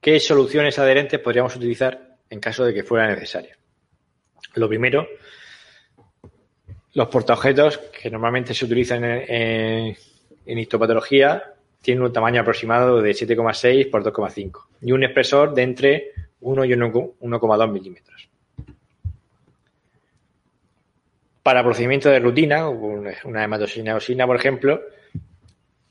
qué soluciones adherentes podríamos utilizar en caso de que fuera necesario. Lo primero, los portaobjetos que normalmente se utilizan en, histopatología tienen un tamaño aproximado de 7,6 por 2,5 y un espesor de entre 1 y 1,2 milímetros. Para procedimientos de rutina, una hematosina por ejemplo,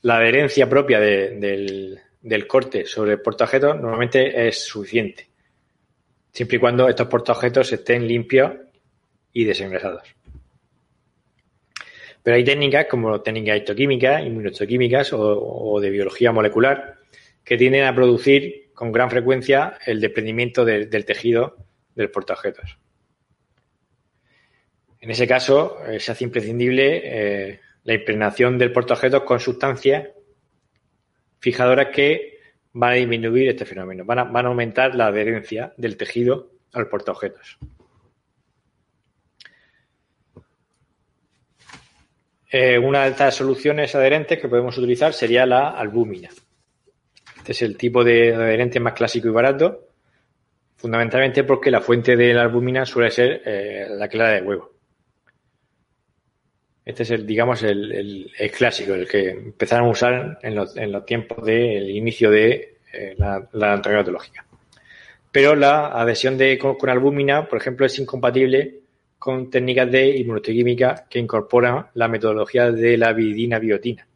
la adherencia propia del, corte sobre el portaobjetos normalmente es suficiente. siempre y cuando estos portaobjetos estén limpios y desengrasados. Pero hay técnicas como técnicas histoquímicas, inmunohistoquímicas o, de biología molecular que tienden a producir con gran frecuencia el desprendimiento del tejido del portaobjetos. En ese caso, eh, se hace imprescindible eh, la impregnación del portaobjetos con sustancias fijadoras que van a disminuir este fenómeno, van a, aumentar la adherencia del tejido al portaobjetos. Eh, una de estas soluciones adherentes que podemos utilizar sería la albúmina. Este es el tipo de adherente más clásico y barato, fundamentalmente porque la fuente de la albúmina suele ser eh, la clara de huevo. Este es el, digamos, el, clásico, el que empezaron a usar en los, tiempos del inicio de eh, la, la Pero la adhesión de, con albúmina, por ejemplo, es incompatible con técnicas de inmunohistoquímica que incorporan la metodología de la vidina biotina.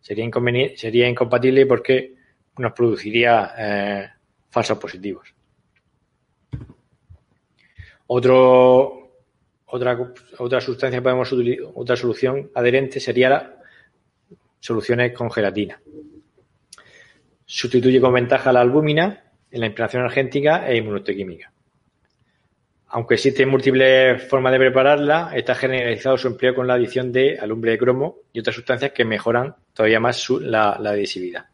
Sería, sería incompatible porque nos produciría eh, falsos positivos. Otro, otra, otra sustancia podemos utilizar, otra solución adherente sería la soluciones con gelatina. Sustituye con ventaja la albúmina en la impregnación energética e inmunohistoquímica. Aunque existen múltiples formas de prepararla, está generalizado su empleo con la adición de alumbre de cromo y otras sustancias que mejoran todavía más la, adhesividad.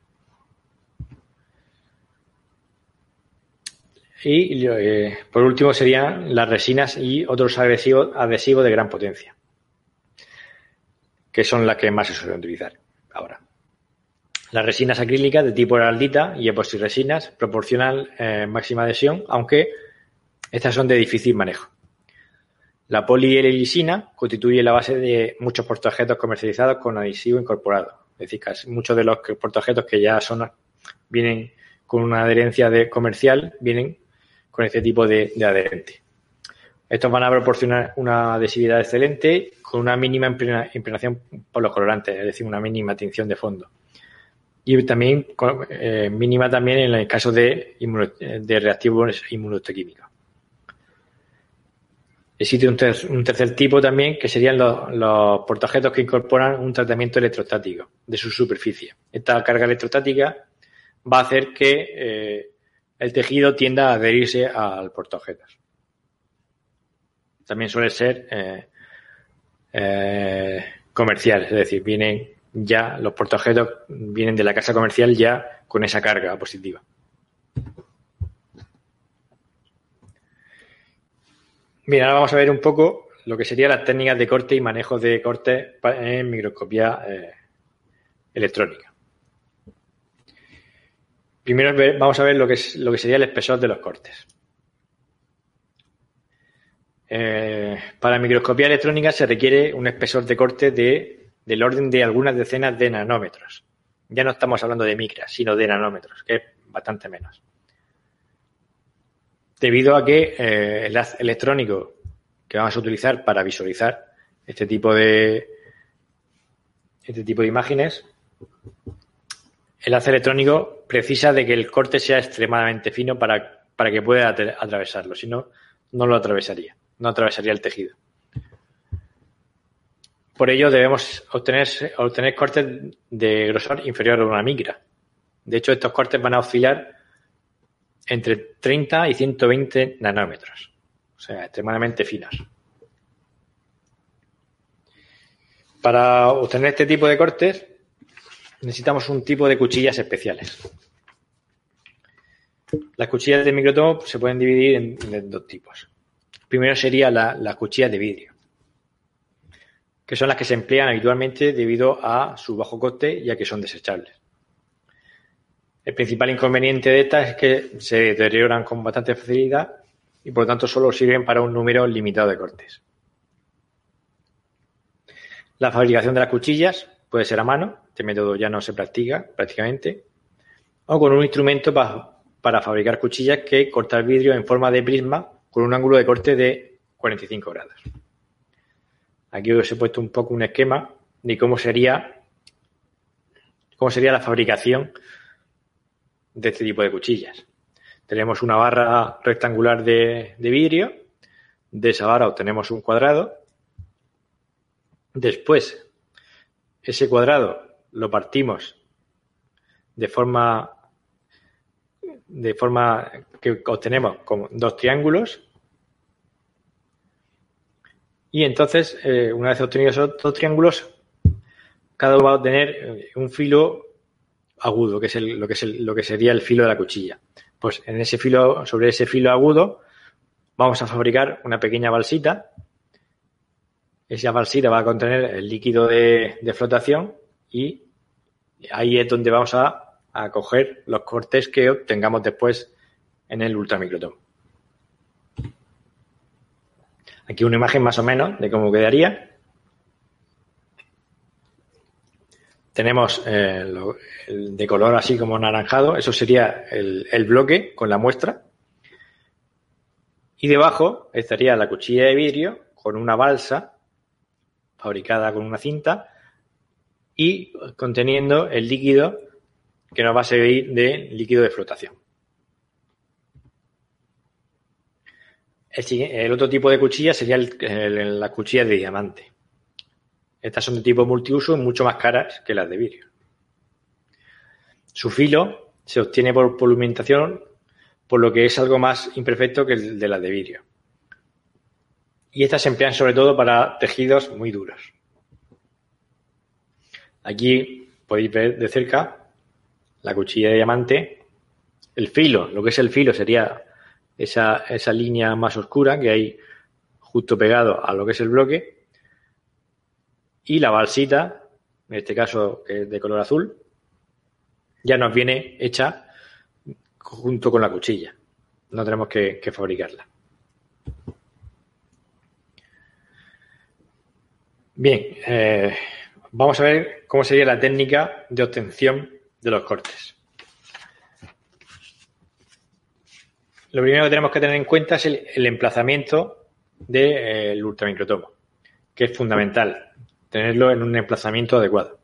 Y eh, por último serían las resinas y otros adhesivos, adhesivos de gran potencia, que son las que más se suelen utilizar ahora. Las resinas acrílicas de tipo heraldita y epoxiresinas proporcionan eh, máxima adhesión, aunque estas son de difícil manejo. La polielilisina constituye la base de muchos portaobjetos comercializados con adhesivo incorporado. Es decir, muchos de los portaobjetos que ya son vienen con una adherencia de comercial vienen con este tipo de, adherente. Estos van a proporcionar una adhesividad excelente con una mínima impregnación por los colorantes, es decir, una mínima tinción de fondo. Y también eh, mínima también en el caso de, reactivos inmunohistoquímicos. Existe un, tercer tipo también que serían los, los que incorporan un tratamiento electrostático de su superficie. Esta carga electrostática va a hacer que eh, el tejido tienda a adherirse al portaobjetos. También suele ser eh, eh, comercial, es decir, vienen ya los portaobjetos vienen de la casa comercial ya con esa carga positiva. Mira, ahora vamos a ver un poco lo que serían las técnicas de corte y manejo de corte en microscopía eh, electrónica. Primero vamos a ver lo que, es, lo que sería el espesor de los cortes. Eh, para microscopía electrónica se requiere un espesor de corte de, del orden de algunas decenas de nanómetros. Ya no estamos hablando de micras, sino de nanómetros, que es bastante menos debido a que eh, el haz electrónico que vamos a utilizar para visualizar este tipo de este tipo de imágenes, el haz electrónico precisa de que el corte sea extremadamente fino para, para que pueda atravesarlo, si no, no lo atravesaría, no atravesaría el tejido. Por ello debemos obtener, obtener cortes de grosor inferior a una micra. De hecho, estos cortes van a oscilar entre 30 y 120 nanómetros, o sea, extremadamente finas. Para obtener este tipo de cortes necesitamos un tipo de cuchillas especiales. Las cuchillas de microtomo se pueden dividir en, dos tipos. Primero sería las la cuchillas de vidrio, que son las que se emplean habitualmente debido a su bajo coste y a que son desechables. El principal inconveniente de estas es que se deterioran con bastante facilidad y por lo tanto solo sirven para un número limitado de cortes. La fabricación de las cuchillas puede ser a mano, este método ya no se practica prácticamente, o con un instrumento para, fabricar cuchillas que corta el vidrio en forma de prisma con un ángulo de corte de 45 grados. Aquí os he puesto un poco un esquema de cómo sería, cómo sería la fabricación de este tipo de cuchillas. tenemos una barra rectangular de, vidrio, de esa barra obtenemos un cuadrado, después ese cuadrado lo partimos de forma de forma que obtenemos como dos triángulos y entonces eh, una vez obtenidos esos dos triángulos cada uno va a obtener eh, un filo agudo que es lo que es lo que sería el filo de la cuchilla pues en ese filo, sobre ese filo agudo, vamos a fabricar una pequeña balsita. Esa balsita va a contener el líquido de, flotación y ahí es donde vamos a, a, coger los cortes que obtengamos después en el ultramicrotomo. Aquí una imagen más o menos de cómo quedaría. Tenemos eh, el de color así como anaranjado, eso sería el, bloque con la muestra. Y debajo estaría la cuchilla de vidrio con una balsa fabricada con una cinta y conteniendo el líquido que nos va a servir de líquido de flotación. El, otro tipo de cuchilla sería la cuchilla de diamante. Estas son de tipo multiuso y mucho más caras que las de vidrio. Su filo se obtiene por polumentación, por lo que es algo más imperfecto que el de las de vidrio. Y estas se emplean sobre todo para tejidos muy duros. Aquí podéis ver de cerca la cuchilla de diamante. El filo, lo que es el filo sería esa, esa línea más oscura que hay justo pegado a lo que es el bloque y la balsita, en este caso que es de color azul, ya nos viene hecha junto con la cuchilla. No tenemos que, fabricarla. Bien, eh, vamos a ver cómo sería la técnica de obtención de los cortes. Lo primero que tenemos que tener en cuenta es el, emplazamiento del eh, ultramicrotomo, que es fundamental tenerlo en un emplazamiento adecuado.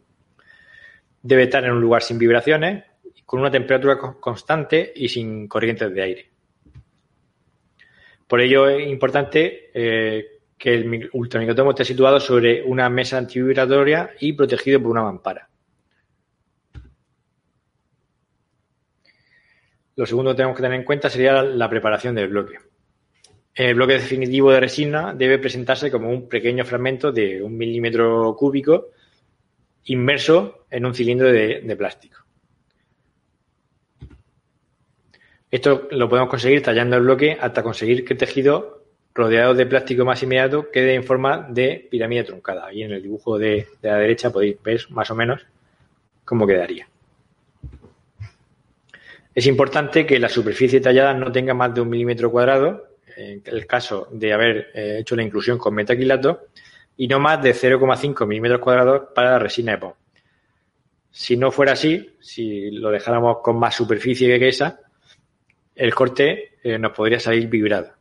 Debe estar en un lugar sin vibraciones, con una temperatura constante y sin corrientes de aire. Por ello es importante eh, que el ultramicrotomo esté situado sobre una mesa antivibratoria y protegido por una mampara. Lo segundo que tenemos que tener en cuenta sería la preparación del bloque. El bloque definitivo de resina debe presentarse como un pequeño fragmento de un milímetro cúbico inmerso en un cilindro de, plástico. Esto lo podemos conseguir tallando el bloque hasta conseguir que el tejido rodeado de plástico más inmediato quede en forma de pirámide truncada. Ahí en el dibujo de, la derecha podéis ver más o menos cómo quedaría. Es importante que la superficie tallada no tenga más de un milímetro cuadrado en el caso de haber eh, hecho la inclusión con metaquilato y no más de 0,5 milímetros cuadrados para la resina EPO. Si no fuera así, si lo dejáramos con más superficie que esa, el corte eh, nos podría salir vibrado.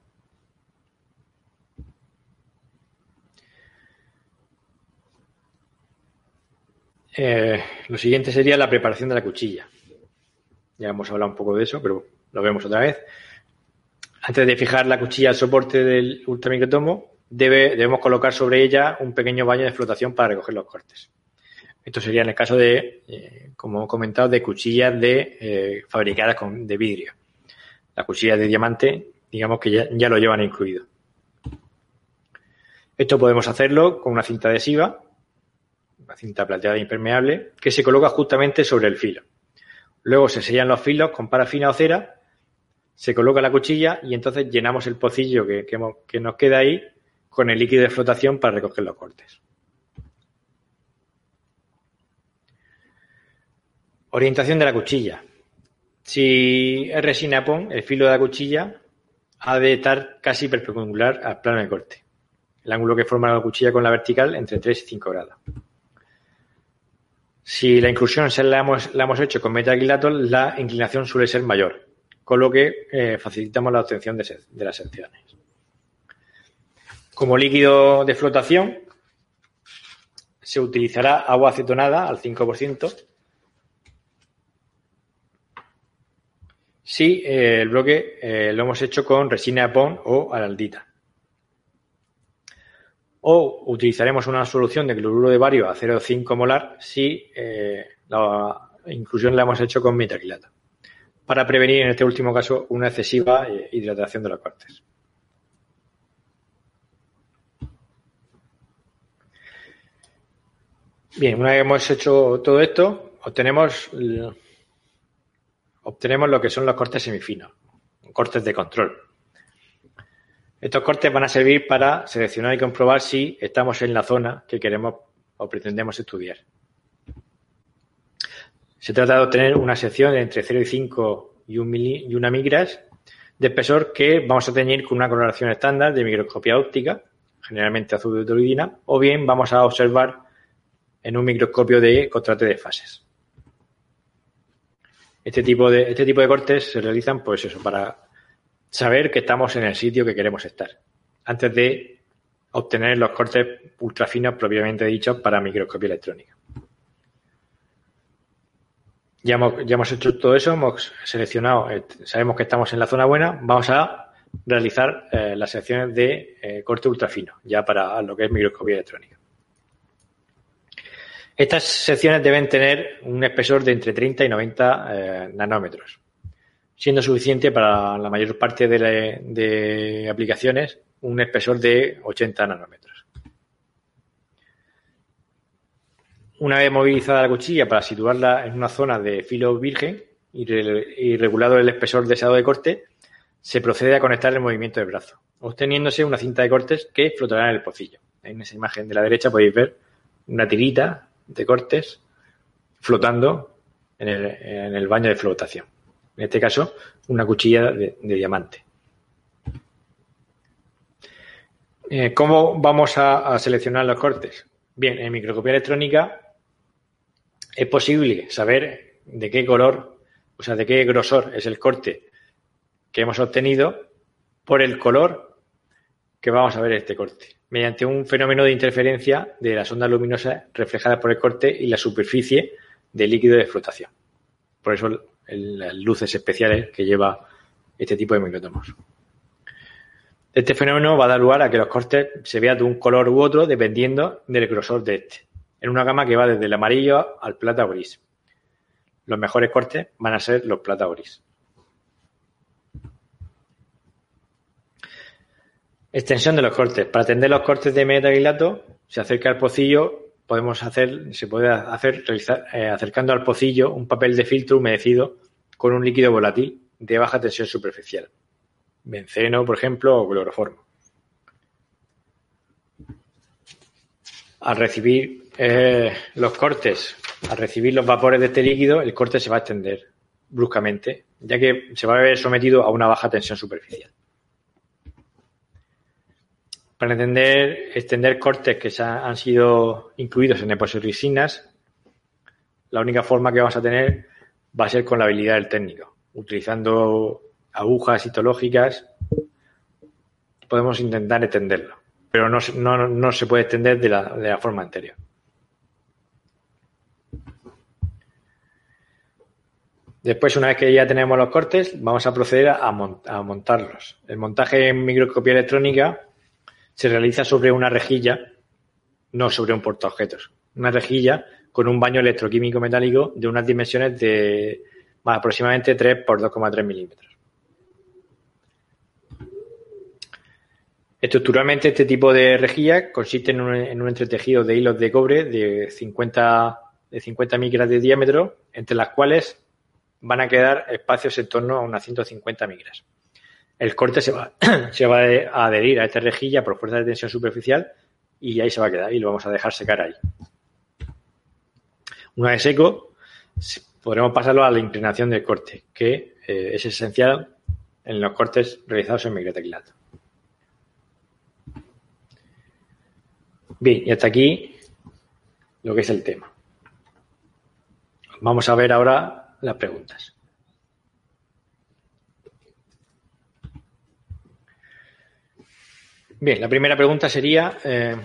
Eh, lo siguiente sería la preparación de la cuchilla. Ya hemos hablado un poco de eso, pero lo vemos otra vez. Antes de fijar la cuchilla al soporte del ultramicrotomo, debe, debemos colocar sobre ella un pequeño baño de flotación para recoger los cortes. Esto sería en el caso de, eh, como he comentado, de cuchillas de, eh, fabricadas con, de vidrio. Las cuchillas de diamante, digamos que ya, lo llevan incluido. Esto podemos hacerlo con una cinta adhesiva, una cinta plateada impermeable, que se coloca justamente sobre el filo. Luego se sellan los filos con parafina o cera se coloca la cuchilla y entonces llenamos el pocillo que, nos queda ahí con el líquido de flotación para recoger los cortes. Orientación de la cuchilla. Si es resina PON, el filo de la cuchilla ha de estar casi perpendicular al plano de corte. El ángulo que forma la cuchilla con la vertical entre 3 y 5 grados. Si la inclusión se la hemos, la hemos hecho con metaquilato, la inclinación suele ser mayor, con lo que eh, facilitamos la obtención de, las secciones. Como líquido de flotación, se utilizará agua acetonada al 5%. si eh, el bloque eh, lo hemos hecho con resina PON o araldita. O utilizaremos una solución de cloruro de bario a 0,5 molar si eh, la inclusión la hemos hecho con metacrilato, para prevenir en este último caso una excesiva hidratación de los cortes. Bien, una vez hemos hecho todo esto, obtenemos, obtenemos lo que son los cortes semifinos, cortes de control. Estos cortes van a servir para seleccionar y comprobar si estamos en la zona que queremos o pretendemos estudiar. Se trata de obtener una sección entre 0,5 y, y una micras de espesor que vamos a teñir con una coloración estándar de microscopía óptica, generalmente azul de toluidina, o bien vamos a observar en un microscopio de contraste de fases. Este tipo de, este tipo de cortes se realizan, pues eso, para saber que estamos en el sitio que queremos estar, antes de obtener los cortes ultrafinos propiamente dichos para microscopía electrónica. Ya hemos, hecho todo eso, hemos seleccionado, eh, sabemos que estamos en la zona buena, vamos a realizar eh, las secciones de eh, corte ultrafino, ya para lo que es microscopía electrónica. Estas secciones deben tener un espesor de entre 30 y 90 eh, nanómetros, siendo suficiente para la mayor parte de, aplicaciones un espesor de 80 nanómetros. Una vez movilizada la cuchilla para situarla en una zona de filo virgen y, regulado el espesor deseado de corte, se procede a conectar el movimiento del brazo, obteniéndose una cinta de cortes que flotará en el pocillo. En esa imagen de la derecha podéis ver una tirita de cortes flotando en el, baño de flotación. En este caso, una cuchilla de, diamante. Eh, ¿Cómo vamos a, seleccionar los cortes? Bien, en microscopía electrónica es posible saber de qué color, o sea, de qué grosor es el corte que hemos obtenido por el color que vamos a ver este corte mediante un fenómeno de interferencia de las ondas luminosas reflejadas por el corte y la superficie del líquido de flotación. Por eso las luces especiales que lleva este tipo de microtomos. Este fenómeno va a dar lugar a que los cortes se vean de un color u otro dependiendo del grosor de este, en una gama que va desde el amarillo al plata gris. Los mejores cortes van a ser los plata gris. Extensión de los cortes. Para atender los cortes de metacrilato, se acerca al pocillo, podemos hacer, se puede hacer realizar, eh, acercando al pocillo un papel de filtro humedecido con un líquido volátil de baja tensión superficial. Benceno, por ejemplo, o cloroformo. Al recibir eh, los cortes, al recibir los vapores de este líquido, el corte se va a extender bruscamente, ya que se va a ver sometido a una baja tensión superficial. Para entender, extender cortes que se han sido incluidos en epoxirrisinas, la única forma que vamos a tener va a ser con la habilidad del técnico. Utilizando agujas citológicas podemos intentar extenderlo, pero no, se puede extender de la, forma anterior. Después, una vez que ya tenemos los cortes, vamos a proceder a, a montarlos. El montaje en microscopía electrónica se realiza sobre una rejilla, no sobre un portaobjetos, una rejilla con un baño electroquímico metálico de unas dimensiones de aproximadamente 3 por 2,3 milímetros. Estructuralmente, este tipo de rejilla consiste en un, entretejido de hilos de cobre de 50, de 50 micras de diámetro, entre las cuales van a quedar espacios en torno a unas 150 micras el corte se va, se va a adherir a esta rejilla por fuerza de tensión superficial y ahí se va a quedar y lo vamos a dejar secar ahí. Una vez seco, podremos pasarlo a la inclinación del corte, que eh, es esencial en los cortes realizados en microtequilato. Bien, y hasta aquí lo que es el tema. Vamos a ver ahora las preguntas. Bien, la primera pregunta sería, eh,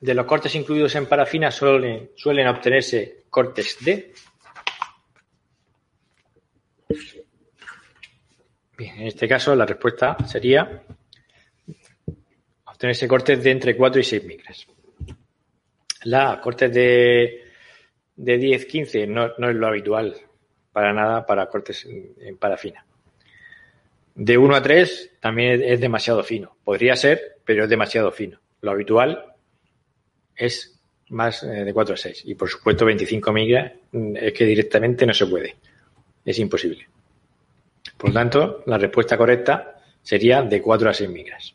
de los cortes incluidos en parafina suelen, obtenerse cortes D. Bien, en este caso la respuesta sería obtenerse cortes de entre 4 y 6 micras. La cortes de, de 10, 15 no, no es lo habitual para nada para cortes en parafina. De 1 a 3 también es demasiado fino. Podría ser, pero es demasiado fino. Lo habitual es más eh, de 4 a 6. Y por supuesto 25 micras mm, es que directamente no se puede. Es imposible. Por lo tanto, la respuesta correcta sería de 4 a 6 micras.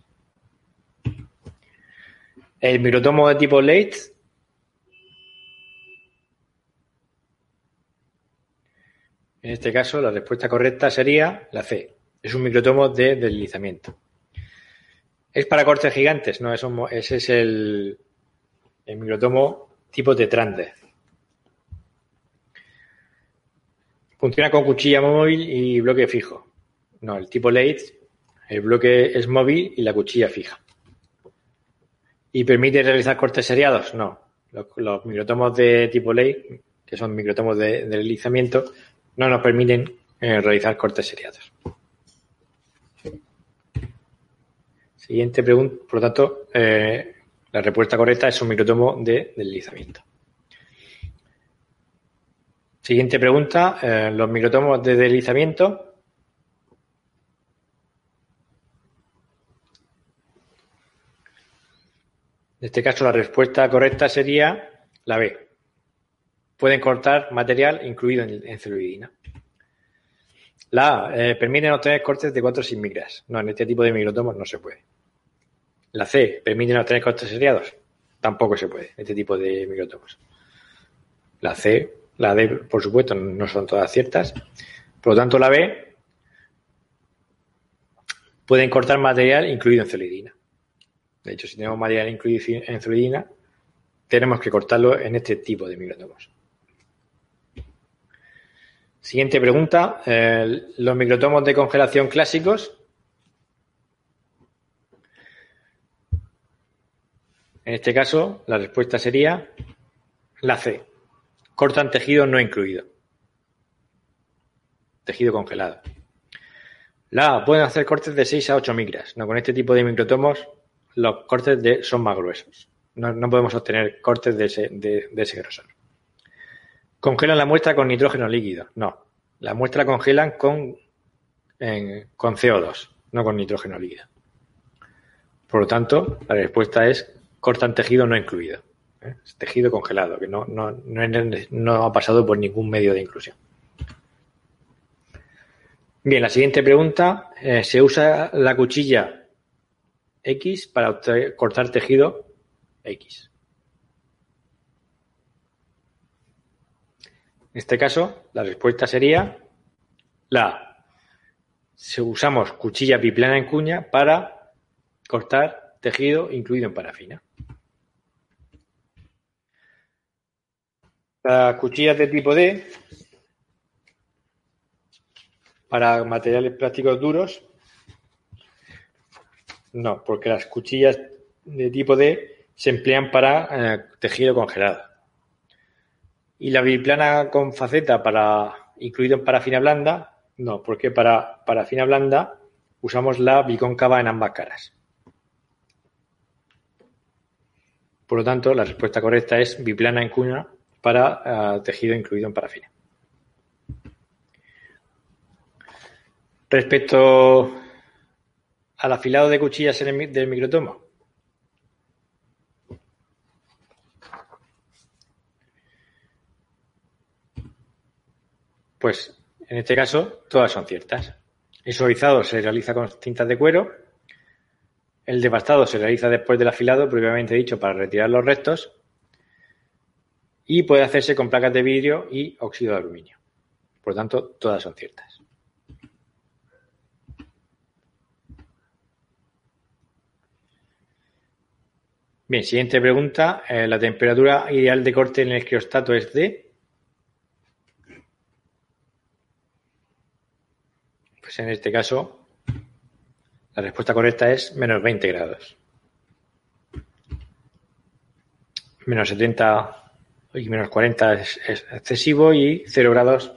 El microtomo de tipo late En este caso, la respuesta correcta sería la C. Es un microtomo de deslizamiento. ¿Es para cortes gigantes? No, ese es el, microtomo tipo Tetrande. Funciona con cuchilla móvil y bloque fijo. No, el tipo late, el bloque es móvil y la cuchilla fija. ¿Y permite realizar cortes seriados? No. Los, microtomos de tipo late, que son microtomos de, deslizamiento, no nos permiten eh, realizar cortes seriados. Siguiente pregunta, por lo tanto, eh, la respuesta correcta es un microtomo de deslizamiento. Siguiente pregunta, eh, los microtomos de deslizamiento. En este caso la respuesta correcta sería la B. Pueden cortar material incluido en, celuloidina. La A, eh, permiten obtener cortes de 4 sin micras. No, en este tipo de microtomos no se puede. La C, ¿permiten obtener cortes seriados? Tampoco se puede, este tipo de microtomos. La C, la D, por supuesto, no son todas ciertas. Por lo tanto, la B pueden cortar material incluido en celidina. De hecho, si tenemos material incluido en celidina, tenemos que cortarlo en este tipo de microtomos. Siguiente pregunta. Eh, los microtomos de congelación clásicos En este caso, la respuesta sería la C. Cortan tejido no incluido. Tejido congelado. La A. Pueden hacer cortes de 6 a 8 micras. No, con este tipo de microtomos los cortes de, son más gruesos. No, podemos obtener cortes de ese, grosor. ¿Congelan la muestra con nitrógeno líquido? No. La muestra congelan con, con CO2, no con nitrógeno líquido. Por lo tanto, la respuesta es cortan tejido no incluido. ¿eh? Es tejido congelado, que no, ha pasado por ningún medio de inclusión. Bien, la siguiente pregunta. Eh, ¿Se usa la cuchilla X para cortar tejido X? En este caso, la respuesta sería la Si usamos cuchilla biplana en cuña para cortar tejido incluido en parafina. Las cuchillas de tipo D para materiales plásticos duros. No, porque las cuchillas de tipo D se emplean para eh, tejido congelado. Y la biplana con faceta para incluido en parafina blanda, no, porque para parafina blanda usamos la bicóncava en ambas caras. Por lo tanto, la respuesta correcta es biplana en cuña para eh, tejido incluido en parafina. Respecto al afilado de cuchillas del microtomo. Pues en este caso todas son ciertas. El suavizado se realiza con cintas de cuero. El devastado se realiza después del afilado, previamente dicho, para retirar los restos y puede hacerse con placas de vidrio y óxido de aluminio. Por lo tanto, todas son ciertas. Bien, siguiente pregunta. Eh, ¿La temperatura ideal de corte en el criostato es de? Pues en este caso, la respuesta correcta es menos 20 grados. Menos 70 y menos 40 es, excesivo y 0 grados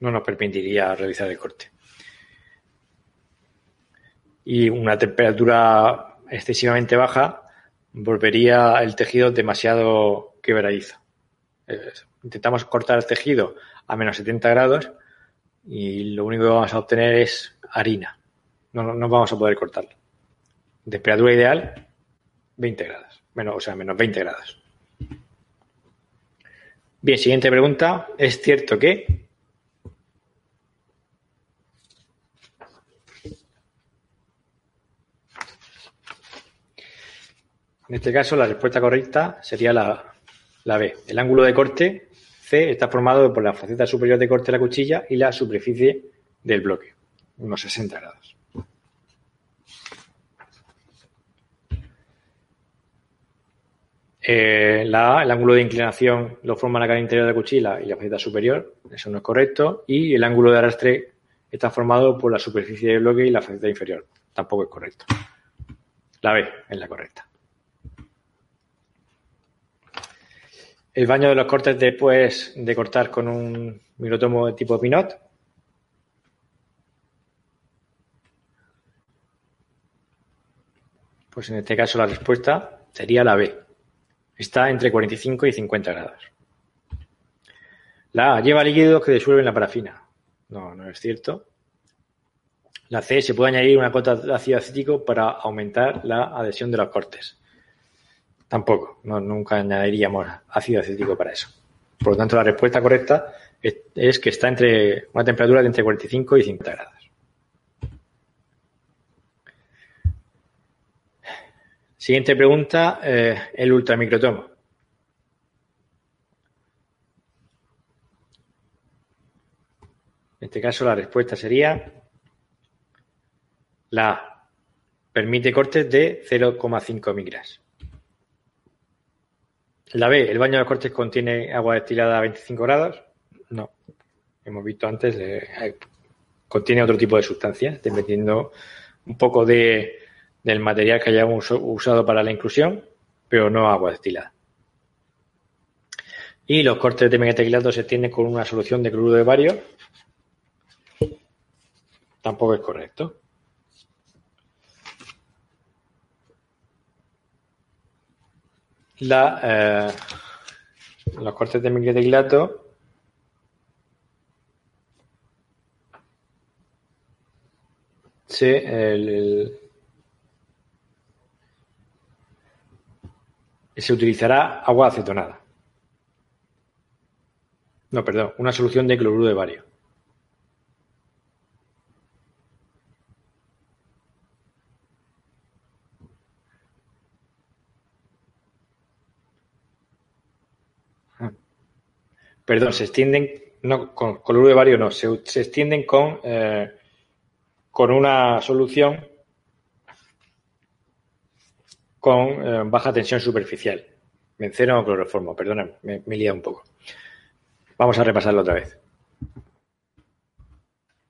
no nos permitiría realizar el corte. y una temperatura excesivamente baja volvería el tejido demasiado quebradizo. Intentamos cortar el tejido a menos 70 grados y lo único que vamos a obtener es harina. No, no vamos a poder cortarlo. Temperatura ideal, 20 grados. Menos, o sea, menos 20 grados. Bien, siguiente pregunta. ¿Es cierto que En este caso, la respuesta correcta sería la, B. El ángulo de corte C está formado por la faceta superior de corte de la cuchilla y la superficie del bloque, unos 60 grados. Eh, la el ángulo de inclinación lo forma la cara interior de la cuchilla y la faceta superior, eso no es correcto. Y el ángulo de arrastre está formado por la superficie del bloque y la faceta inferior, tampoco es correcto. La B es la correcta. El baño de los cortes después de cortar con un microtomo de tipo Pinot. Pues en este caso la respuesta sería la B. Está entre 45 y 50 grados. La A lleva líquidos que disuelven la parafina. No, no es cierto. La C se puede añadir una cota de ácido acético para aumentar la adhesión de los cortes. Tampoco, nunca añadiríamos ácido acético para eso. Por lo tanto, la respuesta correcta es, que está entre una temperatura de entre 45 y 50 grados. Siguiente pregunta, eh, el ultramicrotomo. En este caso la respuesta sería la A. Permite cortes de 0,5 micras. La B, ¿el baño de cortes contiene agua destilada a 25 grados? No. Hemos visto antes, eh, contiene otro tipo de sustancias, dependiendo un poco de, del material que hayamos usado para la inclusión, pero no agua destilada. Y los cortes de metacrilato se tienen con una solución de cloruro de bario. Tampoco es correcto. la, eh, los cortes de microteclato se, se utilizará agua acetonada. No, perdón, una solución de cloruro de bario. Perdón, se extienden, no, con cloruro de bario no, se, extienden con, eh, con una solución con eh, baja tensión superficial. Benceno o cloroformo, perdona, me, me he liado un poco. Vamos a repasarlo otra vez.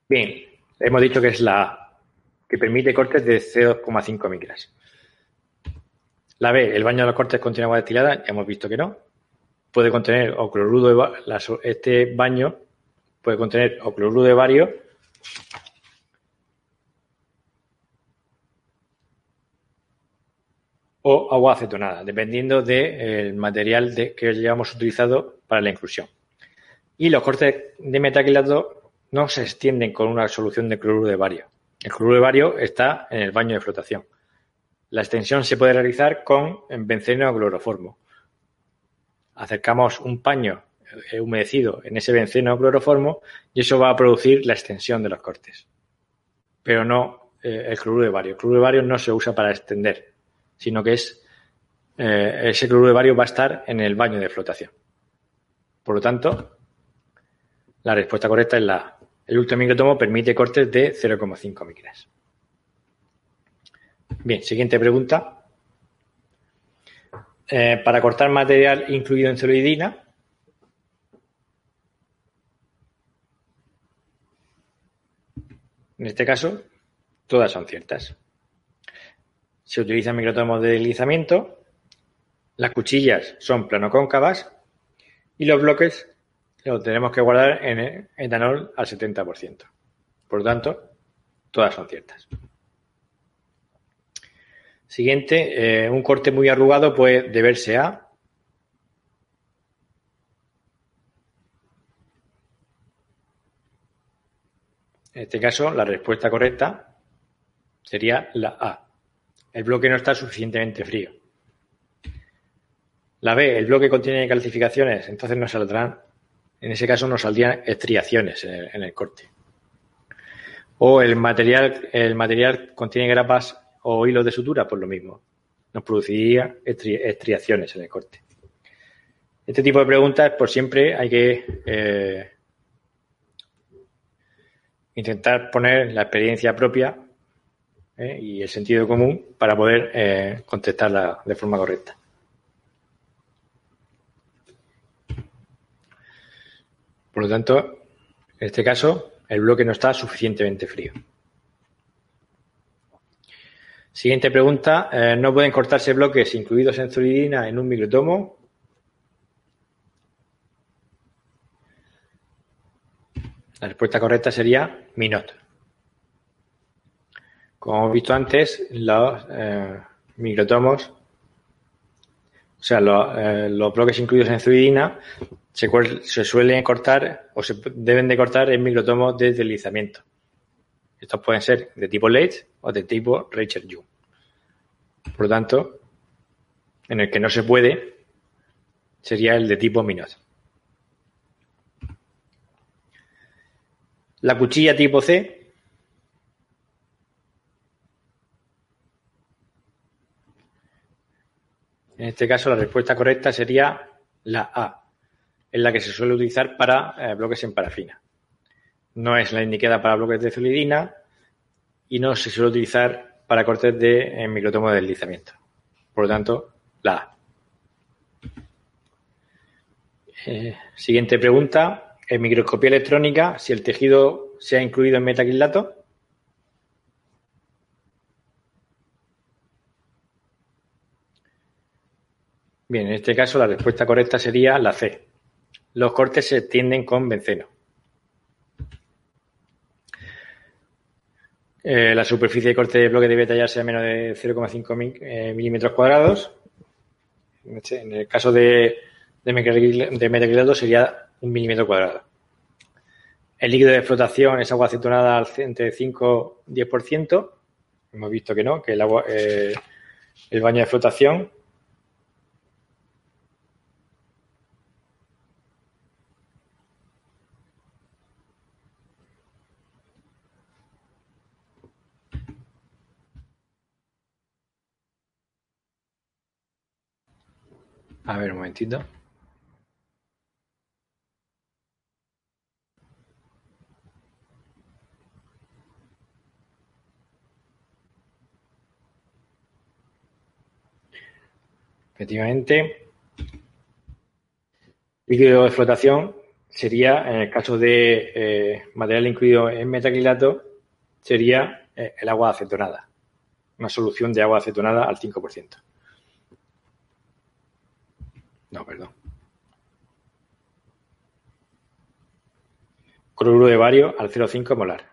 Bien, hemos dicho que es la A, que permite cortes de 0,5 micras. La B, el baño de los cortes contiene agua destilada, ya hemos visto que no puede contener o cloruro de este baño puede contener o cloruro de bario o agua acetonada, dependiendo del material que hayamos utilizado para la inclusión. Y los cortes de metaquilato no se extienden con una solución de cloruro de bario. El cloruro de bario está en el baño de flotación. La extensión se puede realizar con benceno o cloroformo acercamos un paño eh, humedecido en ese benceno cloroformo y eso va a producir la extensión de los cortes. Pero no eh, el cloruro de bario. El cloruro de bario no se usa para extender, sino que es eh, ese cloruro de bario va a estar en el baño de flotación. Por lo tanto, la respuesta correcta es la El ultramicrotomo permite cortes de 0,5 micras. Bien, siguiente pregunta. Eh, para cortar material incluido en celuloidina. En este caso, todas son ciertas. Se utilizan microtomos de deslizamiento, las cuchillas son planocóncavas y los bloques los tenemos que guardar en etanol al 70%. Por lo tanto, todas son ciertas. Siguiente, eh, un corte muy arrugado puede deberse a En este caso, la respuesta correcta sería la A. El bloque no está suficientemente frío. La B, el bloque contiene calcificaciones, entonces no saldrán, en ese caso no saldrían estriaciones en el, corte. O el material, el material contiene grapas o hilos de sutura, pues lo mismo. Nos produciría estriaciones en el corte. Este tipo de preguntas, por pues siempre hay que eh, intentar poner la experiencia propia ¿eh? y el sentido común para poder eh, contestarla de forma correcta. Por lo tanto, en este caso, el bloque no está suficientemente frío. Siguiente pregunta. Eh, ¿No pueden cortarse bloques incluidos en zuridina en un microtomo? La respuesta correcta sería Minot. Como hemos visto antes, los eh, microtomos, o sea, eh, los, bloques incluidos en zuridina se, suelen cortar o se deben de cortar en microtomos de deslizamiento. Estos pueden ser de tipo Leitch o de tipo Reicher-Jung. Por lo tanto, en el que no se puede sería el de tipo Minot. La cuchilla tipo C En este caso, la respuesta correcta sería la A, en la que se suele utilizar para eh, bloques en parafina. No es la indicada para bloques de solidina y no se suele utilizar para cortes de microtomo de deslizamiento. Por lo tanto, la A. Eh, siguiente pregunta en microscopía electrónica si el tejido se ha incluido en metacrilato. Bien, en este caso la respuesta correcta sería la C. Los cortes se extienden con benceno. Eh, la superficie de corte de bloque debe tallarse a menos de 0,5 eh, milímetros cuadrados. En el caso de, de metacrilato sería un milímetro cuadrado. El líquido de flotación es agua acetonada entre 5 y 10%. Hemos visto que no, que el agua, eh, el baño de flotación A ver, un momentito. Efectivamente, líquido de flotación sería, en el caso de eh, material incluido en metacrilato, sería eh, el agua acetonada, una solución de agua acetonada al 5%. No, perdón. Cloruro de bario al 0,5 molar.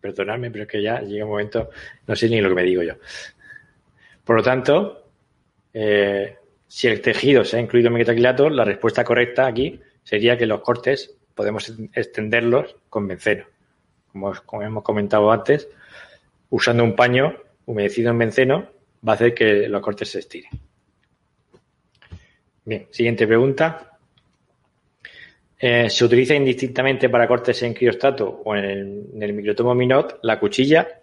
Perdonadme, pero es que ya llega un momento, no sé ni lo que me digo yo. Por lo tanto, eh, si el tejido se ha incluido en metacrilato, la respuesta correcta aquí sería que los cortes podemos extenderlos con benceno. Como, como hemos comentado antes, usando un paño humedecido en benceno va a hacer que los cortes se estiren. Bien, siguiente pregunta. Eh, ¿Se utiliza indistintamente para cortes en criostato o en el, en el microtomo Minot la cuchilla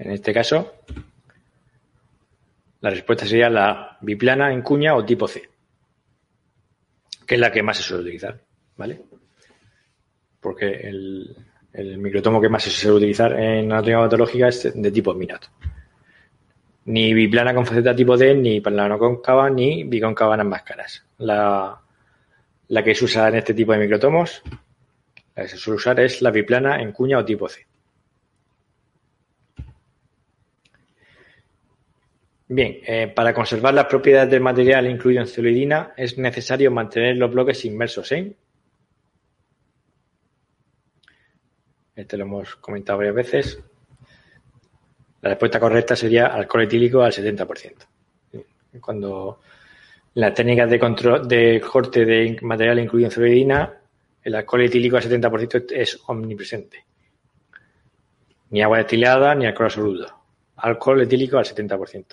En este caso, la respuesta sería la biplana en cuña o tipo C, que es la que más se suele utilizar, ¿vale? Porque el, microtomo que más se suele utilizar en anatomía patológica es de tipo minato. Ni biplana con faceta tipo D, ni plano cóncava, ni bicóncava en ambas caras. La, la que se usa en este tipo de microtomos, la que se suele usar es la biplana en cuña o tipo C. Bien, eh, para conservar las propiedades del material incluido en celuloidina es necesario mantener los bloques inmersos en. Este lo hemos comentado varias veces. La respuesta correcta sería alcohol etílico al 70%. Cuando las técnicas de control de corte de material incluido en celuloidina, el alcohol etílico al 70% es omnipresente. Ni agua destilada ni alcohol absoluto. Alcohol etílico al 70%.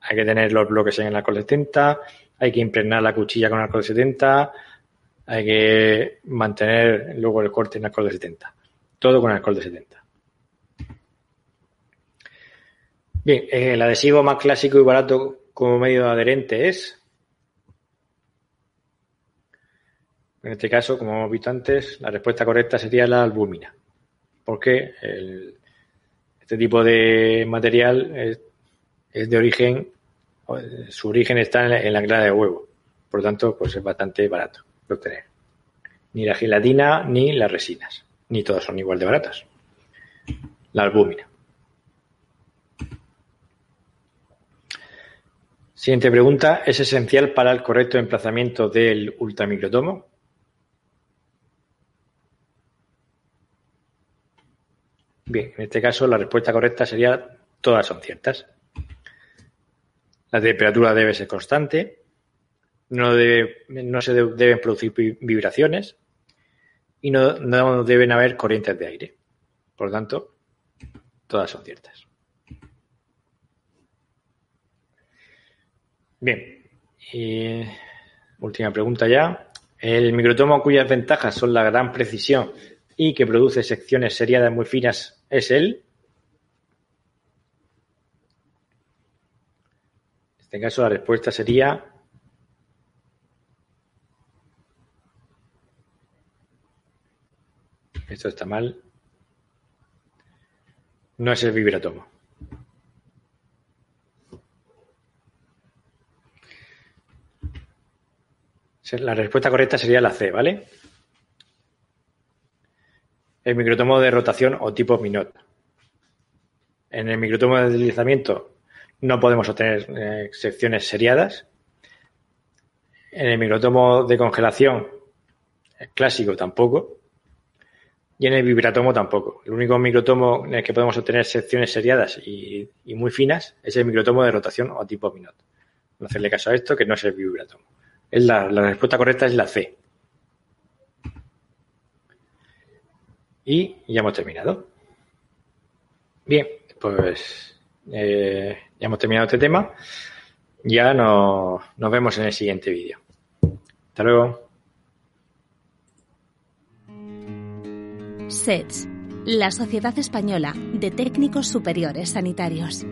Hay que tener los bloques en el alcohol 70, hay que impregnar la cuchilla con alcohol 70, hay que mantener luego el corte en alcohol de 70. Todo con alcohol de 70. Bien, el adhesivo más clásico y barato como medio adherente es. En este caso, como hemos visto antes, la respuesta correcta sería la albúmina. Porque este tipo de material es, de origen, su origen está en la, en la clara de huevo. Por lo tanto, pues es bastante barato de obtener. Ni la gelatina ni las resinas. Ni todas son igual de baratas. La albúmina. Siguiente pregunta. ¿Es esencial para el correcto emplazamiento del ultramicrotomo? Bien, en este caso la respuesta correcta sería todas son ciertas. La temperatura debe ser constante, no, se deben producir vibraciones y no, no deben haber corrientes de aire. Por lo tanto, todas son ciertas. Bien, y última pregunta ya. El microtomo cuyas ventajas son la gran precisión y que produce secciones seriadas muy finas es él. En este caso la respuesta sería esto está mal. No es el vibratomo. La respuesta correcta sería la C, ¿vale? El microtomo de rotación o tipo Minot. En el microtomo de deslizamiento no podemos obtener eh, secciones seriadas. En el microtomo de congelación clásico tampoco. Y en el vibratomo tampoco. El único microtomo en el que podemos obtener secciones seriadas y, muy finas es el microtomo de rotación o tipo Minot. No hacerle caso a esto, que no es el vibratomo. Es la, respuesta correcta es la C. Y ya hemos terminado. Bien, pues eh, ya hemos terminado este tema. Ya nos vemos en el siguiente vídeo. Hasta luego. SETS, la Sociedad Española de Técnicos Superiores Sanitarios.